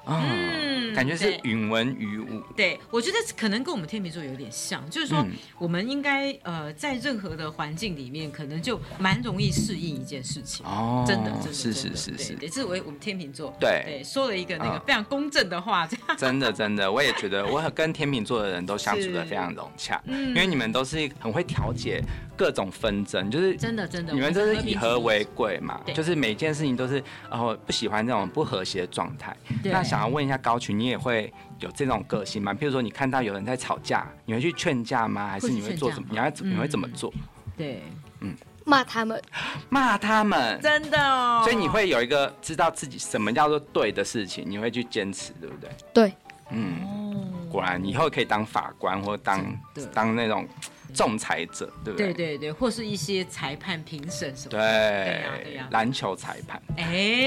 嗯感觉是对。允文于武。对，我觉得可能跟我们天秤座有点像，就是说嗯。我们应该呃在任何的环境里面，可能就蛮容易适应一件事情。哦真的，真的，是是是是，对对，这是为我们天秤座，对。对，说了一个那个嗯。非常公正的话，这样。[LAUGHS] 真的真的，我也觉得我跟天秤座的人都相处的非常融洽，嗯。因为你们都是很会调解各种纷争，就是真的真的，你们我这是以和为贵嘛，就是每件事情都是哦不喜欢这种不和谐的状态。对。那想要问一下高群，你也会有这种个性吗？譬如说你看到有人在吵架，你会去劝架吗？还是你会做什么？你要怎你会怎么嗯做？对，嗯骂他们，骂他们。真的哦，所以你会有一个知道自己什么叫做对的事情，你会去坚持，对不对？对，嗯，哦，果然以后可以当法官或当当那种仲裁者，对不对？对对对，或是一些裁判评审什么对的，呀对呀篮球裁判，哎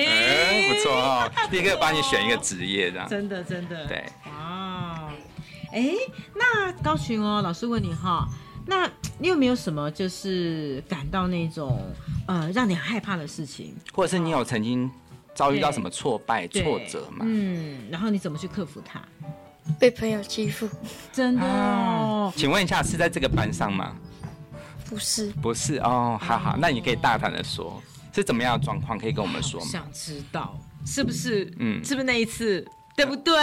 哎，不错哦，立刻帮你选一个职业这样。真的真的，对，哇，哎，那高群哦，老师问你哈，那你有没有什么就是感到那种呃让你很害怕的事情？或者是你有曾经遭遇到什么挫败、对挫折吗？嗯，然后你怎么去克服它？被朋友欺负，[LAUGHS] 真的哦，请问一下，是在这个班上吗？不是不是哦，好好，那你可以大胆的说，是怎么样的状况，可以跟我们说吗？想知道是不是？嗯是不是那一次？对不对？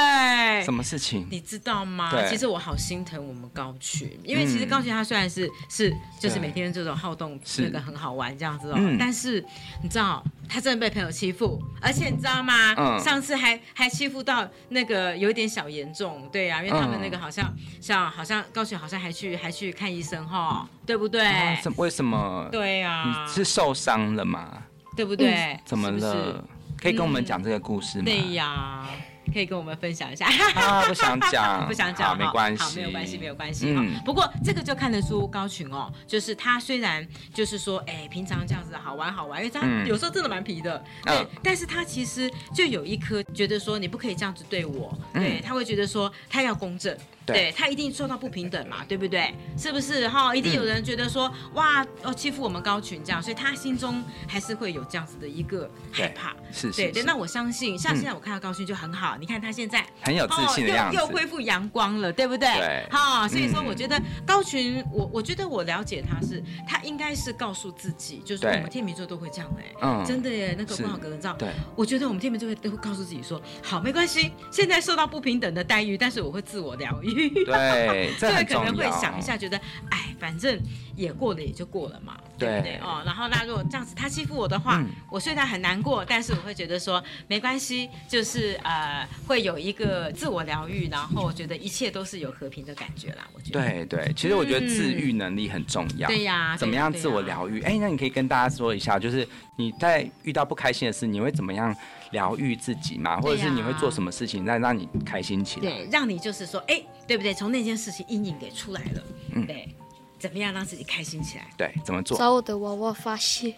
什么事情？你知道吗？其实我好心疼我们高群，因为其实嗯高群他虽然是是就是每天这种好动，是那个很好玩这样子哦，嗯但是你知道他真的被朋友欺负，而且你知道吗？嗯上次还还欺负到那个有一点小严重，对啊，因为他们那个好像、像好像高群好像还去还去看医生哈，对不对？啊什为什么？对啊你，是受伤了吗？对不对？怎么是是了？可以跟我们讲这个故事吗？对呀，可以跟我们分享一下。啊，不想讲，[LAUGHS] 不想讲好没关系，好，没有关系，没有关系。嗯。嗯，不过这个就看得出高群哦，就是他虽然就是说，哎，平常这样子好玩好玩，因为他嗯。有时候真的蛮皮的，对嗯，但是他其实就有一颗觉得说你不可以这样子对我，对，他会觉得说他要公正。嗯对对他一定受到不平等嘛，对不对？是不是哈？一定有人觉得说，哇，哦，欺负我们高群这样，所以他心中还是会有这样子的一个害怕。是是对对，那我相信，像嗯现在我看到高群就很好，你看他现在很有自信的样子哦、又又恢复阳光了，对不对？对哈、所以说嗯我觉得高群，我我觉得我了解他是，他应该是告诉自己，就是我们天秤座都会这样哎、嗯真的耶，那个是关好哥，你知道？对，我觉得我们天秤座会都会告诉自己说，好，没关系，现在受到不平等的待遇，但是我会自我疗愈。遇。对，这。[LAUGHS] 可能会想一下，觉得哎，反正也过了也就过了嘛，对不对对哦？然后那如果这样子他欺负我的话，嗯我虽然很难过，但是我会觉得说没关系，就是呃会有一个自我疗愈，然后我觉得一切都是有和平的感觉啦。我觉得对对，其实我觉得自愈能力很重要。对呀，怎么样自我？疗愈？哎，那你可以跟大家说一下，就是你在遇到不开心的事，你会怎么样疗愈自己嘛？或者是你会做什么事情来让你开心起来？对，让你就是说，哎，对不对？从那件事情阴影给出来了，嗯对，怎么样让自己开心起来？对，怎么做？找我的娃娃发泄，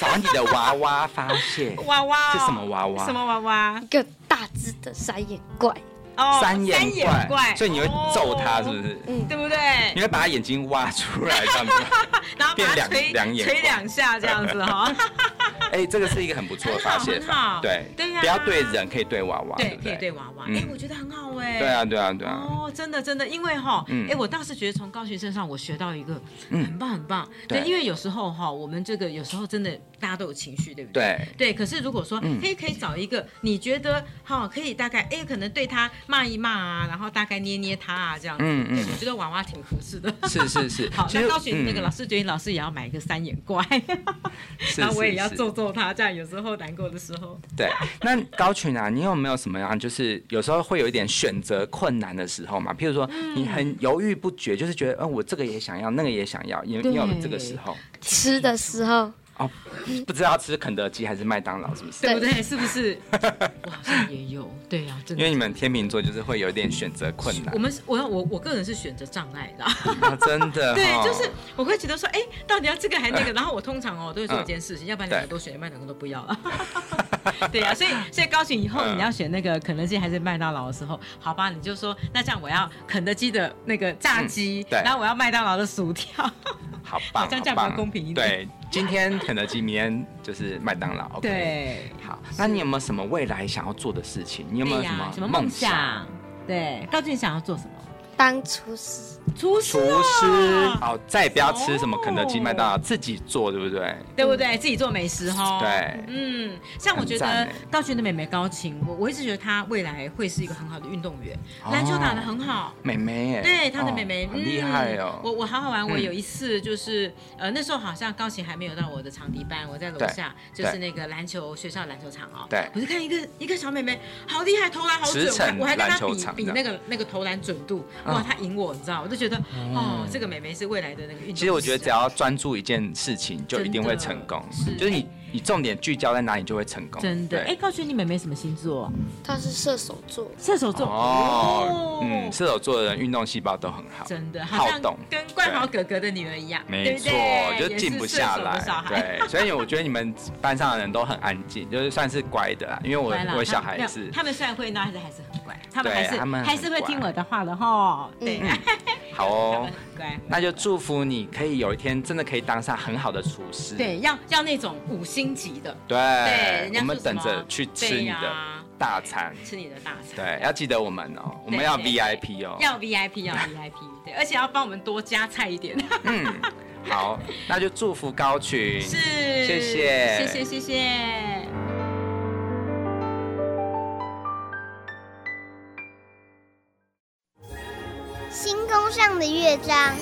找你的娃娃发泄。[LAUGHS] 娃娃是什么娃娃什么娃娃？一个大只的三眼怪，哦三眼怪，怪，所以你会揍他，是不是？嗯，对不对？你会把他眼睛挖出来，这样子。[LAUGHS] 然后把变两两眼捶两下这样子 [LAUGHS] 哈。哎，这个是一个很不错的发泄很好法。对，对呀不要对人，可以对娃娃，对，可以对娃娃。嗯哎，我觉得很好哎。对啊，对啊，对啊。哦，真的真的，因为哈，嗯哎，我倒是觉得从高群身上我学到一个嗯很棒很棒。对对，因为有时候哈，我们这个有时候真的大家都有情绪，对不对？对，对，可是如果说，嗯哎、可以找一个你觉得哈，可以大概哎，可能对他骂一骂啊，然后大概捏捏他啊，这样子。嗯嗯我觉得娃娃挺合适的。是是是。[LAUGHS] 好，那高群那个嗯老师觉得老师也要买一个三眼怪，是 [LAUGHS] 然后我也要揍揍他，这样有时候难过的时候。对，那高群啊，你有没有什么样，就是有时候会有一点选择困难的时候嘛？譬如说，嗯你很犹豫不决，就是觉得，嗯、我这个也想要，那个也想要，你你有这个时候吃的时候，哦，不知道吃肯德基还是麦当劳，是不是？对不对？是不是？[LAUGHS] 我好像也有，对啊，真的。因为你们天秤座就是会有一点选择困难我，们是我我我个人是选择障碍的，啊、真的、[LAUGHS] 哦，对，就是我会觉得说，哎，到底要这个还是那个？[LAUGHS] 然后我通常哦都会做一件事情，要不然两个都选，要不然两个都不要了。对呀、所以所以高群以后嗯你要选那个肯德基还是麦当劳的时候，好吧，你就说那这样我要肯德基的那个炸鸡，对然后我要麦当劳的薯条，好吧，好像这样比较公平一点对，今天肯德基，明天就是麦当劳。OK，对，好，那你有没有什么未来想要做的事情？你有没有什么什么梦想？对，高俊想要做什么？当厨师，厨师厨哦，师。好，再也不要吃什么肯德基、哦麦当劳，自己做，对不对？对不对？自己做美食哈。对。嗯，像我觉得高群的妹妹高琴，我我一直觉得她未来会是一个很好的运动员，哦。篮球打得很好。妹妹耶，对她的哦妹妹、很厉害哦。我我好好玩，我嗯有一次就是、呃那时候好像高琴还没有到我的场地班，我在楼下就是那个篮球学校篮球场哦。对。我就看一个一个小妹妹好厉害，投篮好准，我还跟她比比那个那个投篮准度，嗯。哇，她赢我，你知道，我就觉得哦，这个美眉是未来的那个运动。其实我觉得只要专注一件事情，就一定会成功。就是你你重点聚焦在哪里，就会成功。真的，哎，高群，你妹妹什么星座？他是射手座，射手座哦，嗯，射手座的人运动细胞都很好，真的好动，跟冠豪哥哥的女儿一样，对没错就静不下来。对，所以我觉得你们班上的人都很安静，就是算是乖的啦。因为我我小孩子，他们虽然会闹，但是还是很乖，他们对还是他们还是会听我的话的哈。对，嗯 [LAUGHS] 好哦很。乖。那就祝福你可以有一天真的可以当上很好的厨师。对，要要那种五星级的，对，对我们等着去吃你的大餐。吃你的大餐。对，要记得我们哦，我们要 VIP 哦。要 VIP，要 VIP，[LAUGHS] 对，而且要帮我们多加菜一点。嗯，好，那就祝福高群。是，谢谢谢谢，谢谢。星宫上的乐章。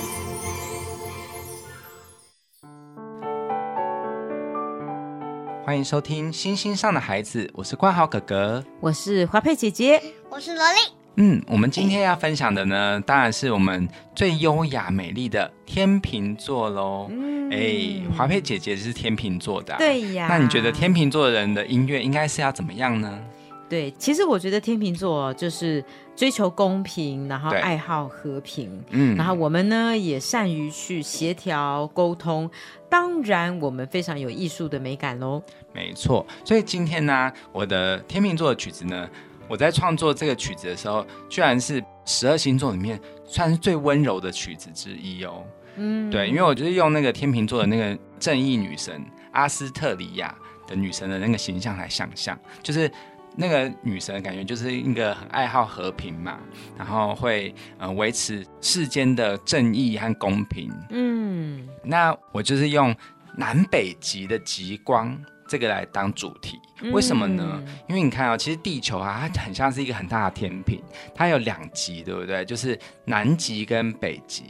欢迎收听《星星上的孩子》，我是冠豪哥哥。我是华佩姐姐，我是萝莉，嗯，我们今天要分享的呢，当然是我们最优雅美丽的天秤座喽。嗯哎，华佩姐姐是天秤座的、啊，对呀那你觉得天秤座的人的音乐应该是要怎么样呢？对，其实我觉得天秤座就是追求公平，然后对爱好和平，嗯然后我们呢也善于去协调沟通，当然我们非常有艺术的美感喽。没错，所以今天呢，我的天秤座的曲子呢，我在创作这个曲子的时候，居然是十二星座里面算是最温柔的曲子之一哦。嗯，对，因为我就是用那个天秤座的那个正义女神阿斯特里亚的女神的那个形象来想象，就是那个女神感觉就是一个很爱好和平嘛，然后会呃维持世间的正义和公平。嗯，那我就是用南北极的极光。这个来当主题，为什么呢？嗯因为你看啊、其实地球啊，它很像是一个很大的天平，它有两极，对不对？就是南极跟北极。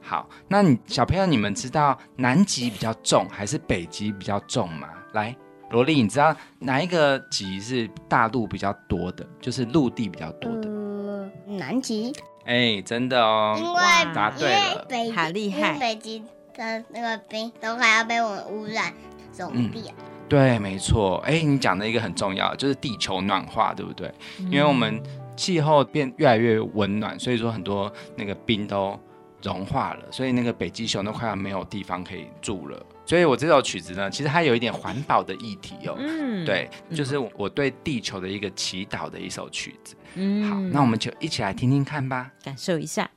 好，那你小朋友，你们知道南极比较重还是北极比较重吗？来，罗莉，你知道哪一个极是大陆比较多的，就是陆地比较多的？呃，南极，哎、真的哦，因为答对了因为北好厉害因为北极的那个冰都快要被我们污染融掉。对，没错。哎，你讲的一个很重要，就是地球暖化，对不对？因为我们气候变越来越温暖，所以说很多那个冰都融化了，所以那个北极熊都快要没有地方可以住了。所以我这首曲子呢，其实它有一点环保的议题哦。嗯，对，就是我我对地球的一个祈祷的一首曲子。嗯好，那我们就一起来听听看吧。感受一下。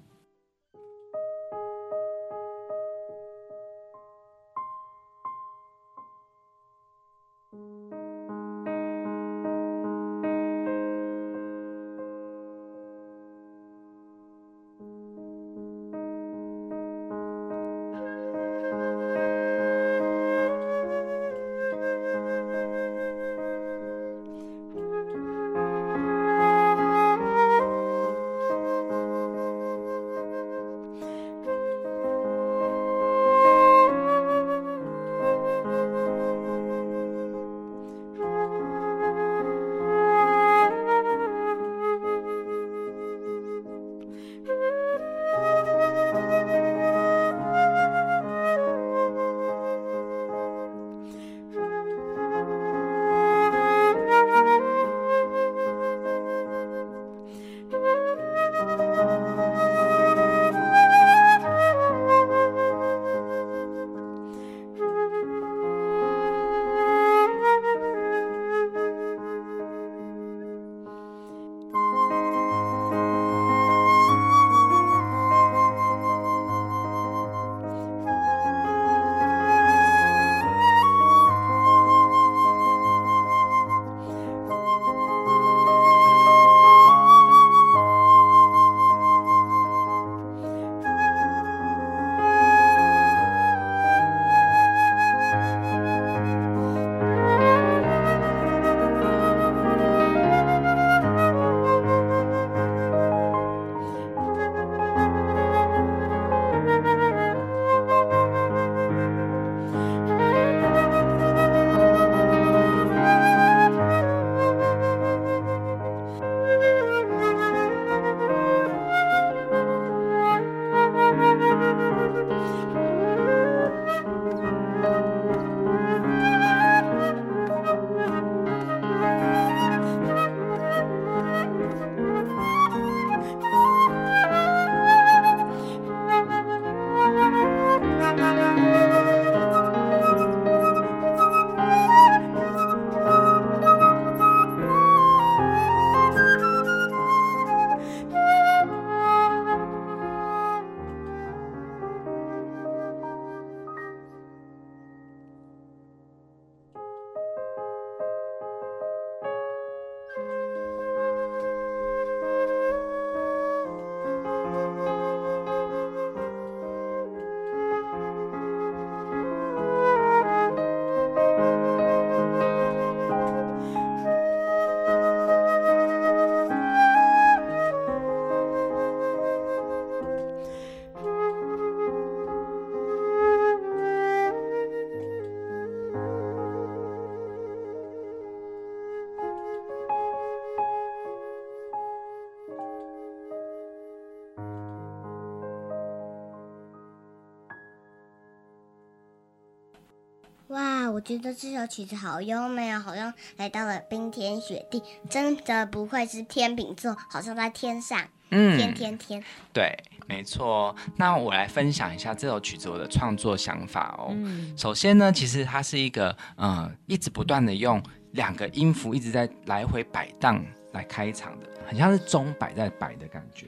觉得这首曲子好优美啊，好像来到了冰天雪地，真的不愧是天秤座，好像在天上，嗯天天天。对，没错。那我来分享一下这首曲子我的创作想法哦。嗯首先呢，其实它是一个呃，一直不断的用两个音符一直在来回摆荡来开场的，很像是钟摆在摆的感觉。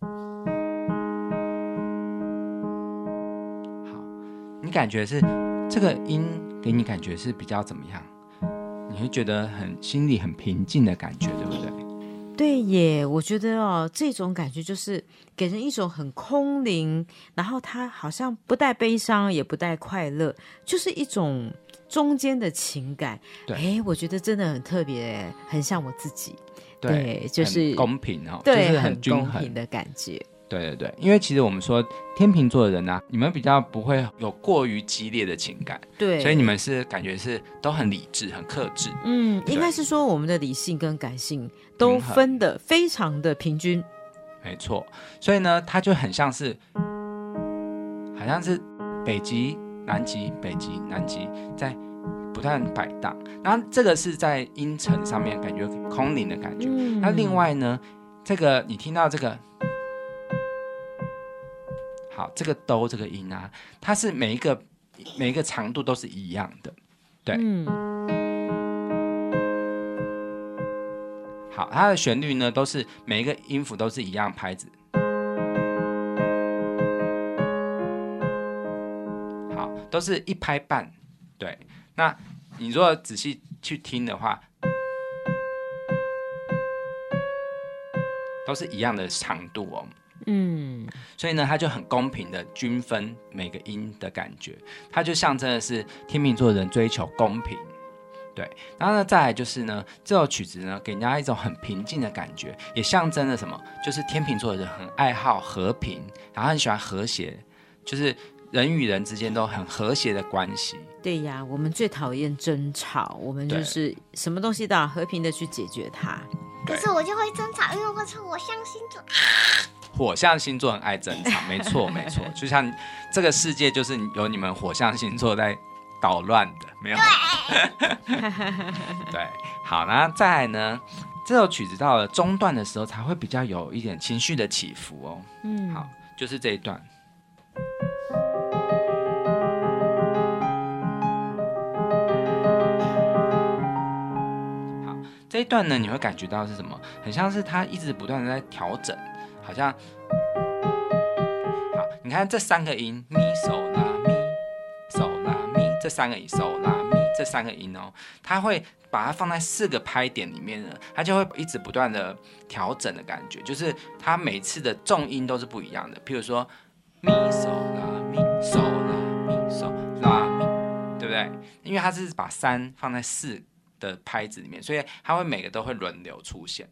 好，你感觉是这个音给你感觉是比较怎么样？你会觉得很心里很平静的感觉，对不对？对耶，我觉得哦，这种感觉就是给人一种很空灵，然后它好像不带悲伤，也不带快乐，就是一种中间的情感。对哎，我觉得真的很特别，很像我自己。对，就是公平哦，对，就是很均衡公平。的感觉。对对对，因为其实我们说天秤座的人呢、啊你们比较不会有过于激烈的情感，对，所以你们是感觉是都很理智、很克制。嗯，应该是说我们的理性跟感性都分的非常的平均。没错，所以呢，它就很像是，好像是北极、南极、北极、南极在不断摆荡。然后这个是在音程上面感觉空灵的感觉。嗯那另外呢，这个你听到这个，好，这个哆这个音啊，它是每一个每一个长度都是一样的。对嗯，好，它的旋律呢都是每一个音符都是一样拍子。好，都是一拍半。对，那你如果仔细去听的话，都是一样的长度哦。嗯，所以呢，它就很公平的均分每个音的感觉，它就象征的是天秤座的人追求公平。对，然后呢，再来就是呢，这首曲子呢，给人家一种很平静的感觉，也象征了什么？就是天秤座的人很爱好和平，然后很喜欢和谐，就是人与人之间都很和谐的关系。对呀，我们最讨厌争吵，我们就是什么东西都要和平的去解决它。可是我就会争吵，因为我是火象星座。火象星座很爱争吵，[LAUGHS] 没错没错，就像这个世界就是有你们火象星座在捣乱的，没有？[LAUGHS] 对，好，那再来呢？这首曲子到了中段的时候，才会比较有一点情绪的起伏哦。嗯，好，就是这一段。好，这一段呢，你会感觉到是什么？很像是他一直不断的在调整，好像，好，你看这三个音，咪手拉咪手拉咪，这三个音手拉咪这三个音哦，它会把它放在四个拍点里面呢，它就会一直不断的调整的感觉，就是它每次的重音都是不一样的。譬如说咪手拉咪手拉咪手拉咪，对不对？因为它是把三放在四的拍子里面，所以它会每个都会轮流出现。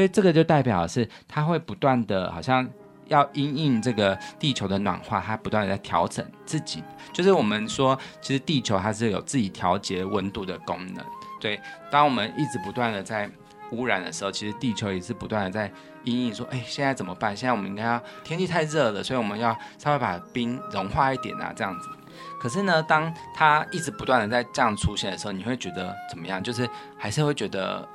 所以这个就代表是它会不断的，好像要因应这个地球的暖化，它不断的在调整自己。就是我们说，其实地球它是有自己调节温度的功能。对，当我们一直不断的在污染的时候，其实地球也是不断的在因应说，哎，现在怎么办？现在我们应该要天气太热了，所以我们要稍微把冰融化一点啊，这样子。可是呢，当它一直不断的在这样出现的时候，你会觉得怎么样？就是还是会觉得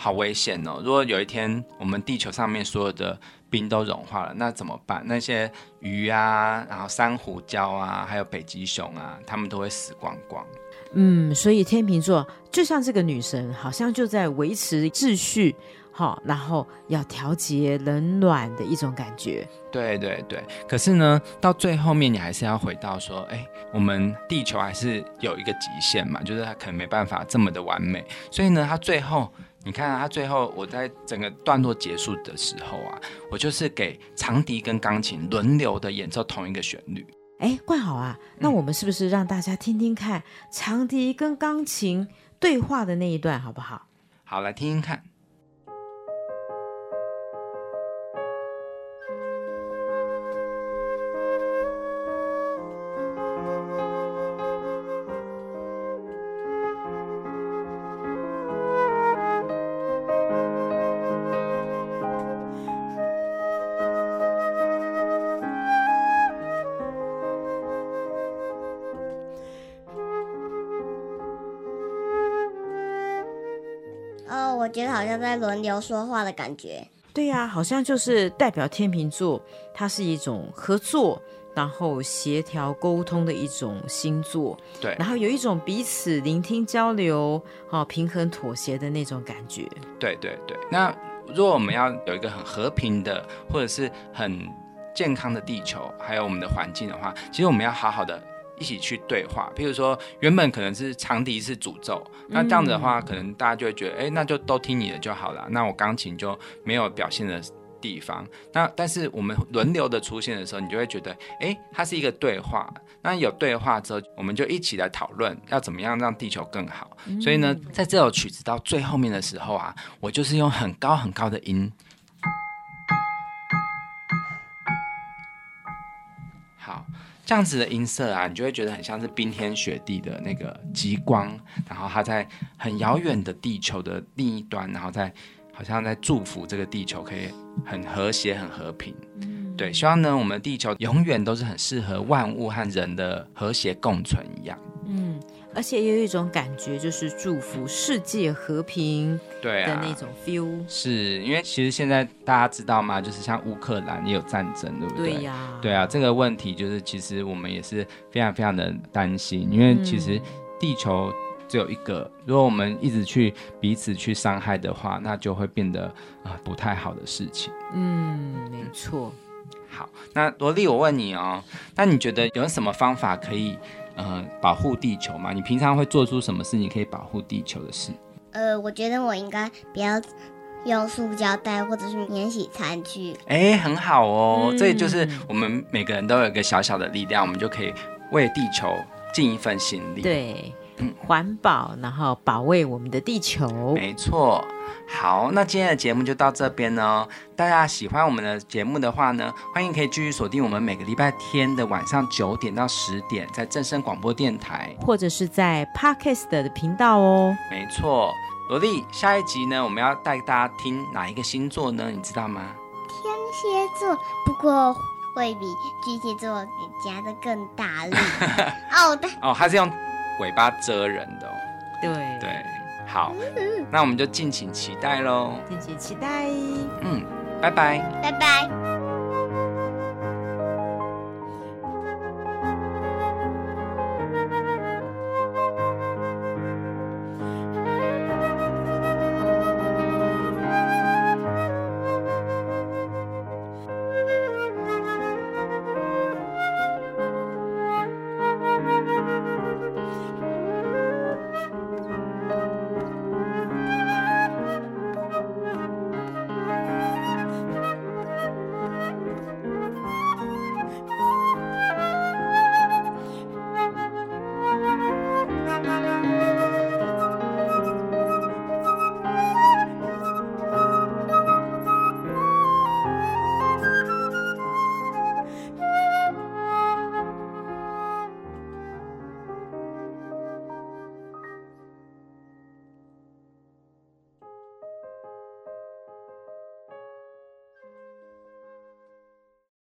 好危险哦！如果有一天我们地球上面所有的冰都融化了，那怎么办？那些鱼啊，然后珊瑚礁啊，还有北极熊啊，它们都会死光光。嗯，所以天秤座就像这个女神，好像就在维持秩序，好，然后要调节冷暖的一种感觉。对对对，可是呢，到最后面你还是要回到说，哎，我们地球还是有一个极限嘛，就是它可能没办法这么的完美，所以呢，它最后。你看、啊，它最后我在整个段落结束的时候啊，我就是给长笛跟钢琴轮流的演奏同一个旋律。哎，冠好啊，那我们是不是让大家听听看长笛跟钢琴对话的那一段，好不好？好，来听听看。觉得好像在轮流说话的感觉。对呀、好像就是代表天秤座，它是一种合作，然后协调沟通的一种星座，对然后有一种彼此聆听交流，哦，平衡妥协的那种感觉。对对对，那如果我们要有一个很和平的，或者是很健康的地球，还有我们的环境的话，其实我们要好好的一起去对话。譬如说，原本可能是长笛是诅咒，那这样子的话，可能大家就会觉得，哎、那就都听你的就好了，那我钢琴就没有表现的地方。那但是我们轮流的出现的时候，你就会觉得，哎、它是一个对话。那有对话之后，我们就一起来讨论要怎么样让地球更好。所以呢，在这首曲子到最后面的时候啊，我就是用很高很高的音。这样子的音色啊，你就会觉得很像是冰天雪地的那个极光，然后它在很遥远的地球的另一端，然后在好像在祝福这个地球可以很和谐、很和平。对，希望呢，我们地球永远都是很适合万物和人的和谐共存一样。嗯，而且也有一种感觉，就是祝福世界和平对啊，的那种 feel。是因为其实现在大家知道吗？就是像乌克兰也有战争，对不对？对呀，对啊，这个问题就是其实我们也是非常非常的担心，因为其实地球只有一个，如果我们一直去彼此去伤害的话，那就会变得啊、不太好的事情。嗯，没错。好，那罗莉，我问你哦，那你觉得有什么方法可以呃保护地球嘛？你平常会做出什么事情可以保护地球的事？呃，我觉得我应该不要用塑胶袋或者是免洗餐具。哎，很好哦，嗯这就是我们每个人都有一个小小的力量，我们就可以为地球尽一份心力。，对，环保，然后保卫我们的地球。没错。好，那今天的节目就到这边哦。大家喜欢我们的节目的话呢，欢迎可以继续锁定我们每个礼拜天的晚上九点到十点，在正声广播电台。或者是在 Podcast 的频道哦。没错，萝莉，下一集呢，我们要带大家听哪一个星座呢？你知道吗？天蝎座，不过会比巨蟹座夹的更大力。[LAUGHS] 哦，对，哦，它是用尾巴蛰人的哦。对对，好，那我们就敬请期待喽。敬请期待。嗯，拜拜。拜拜。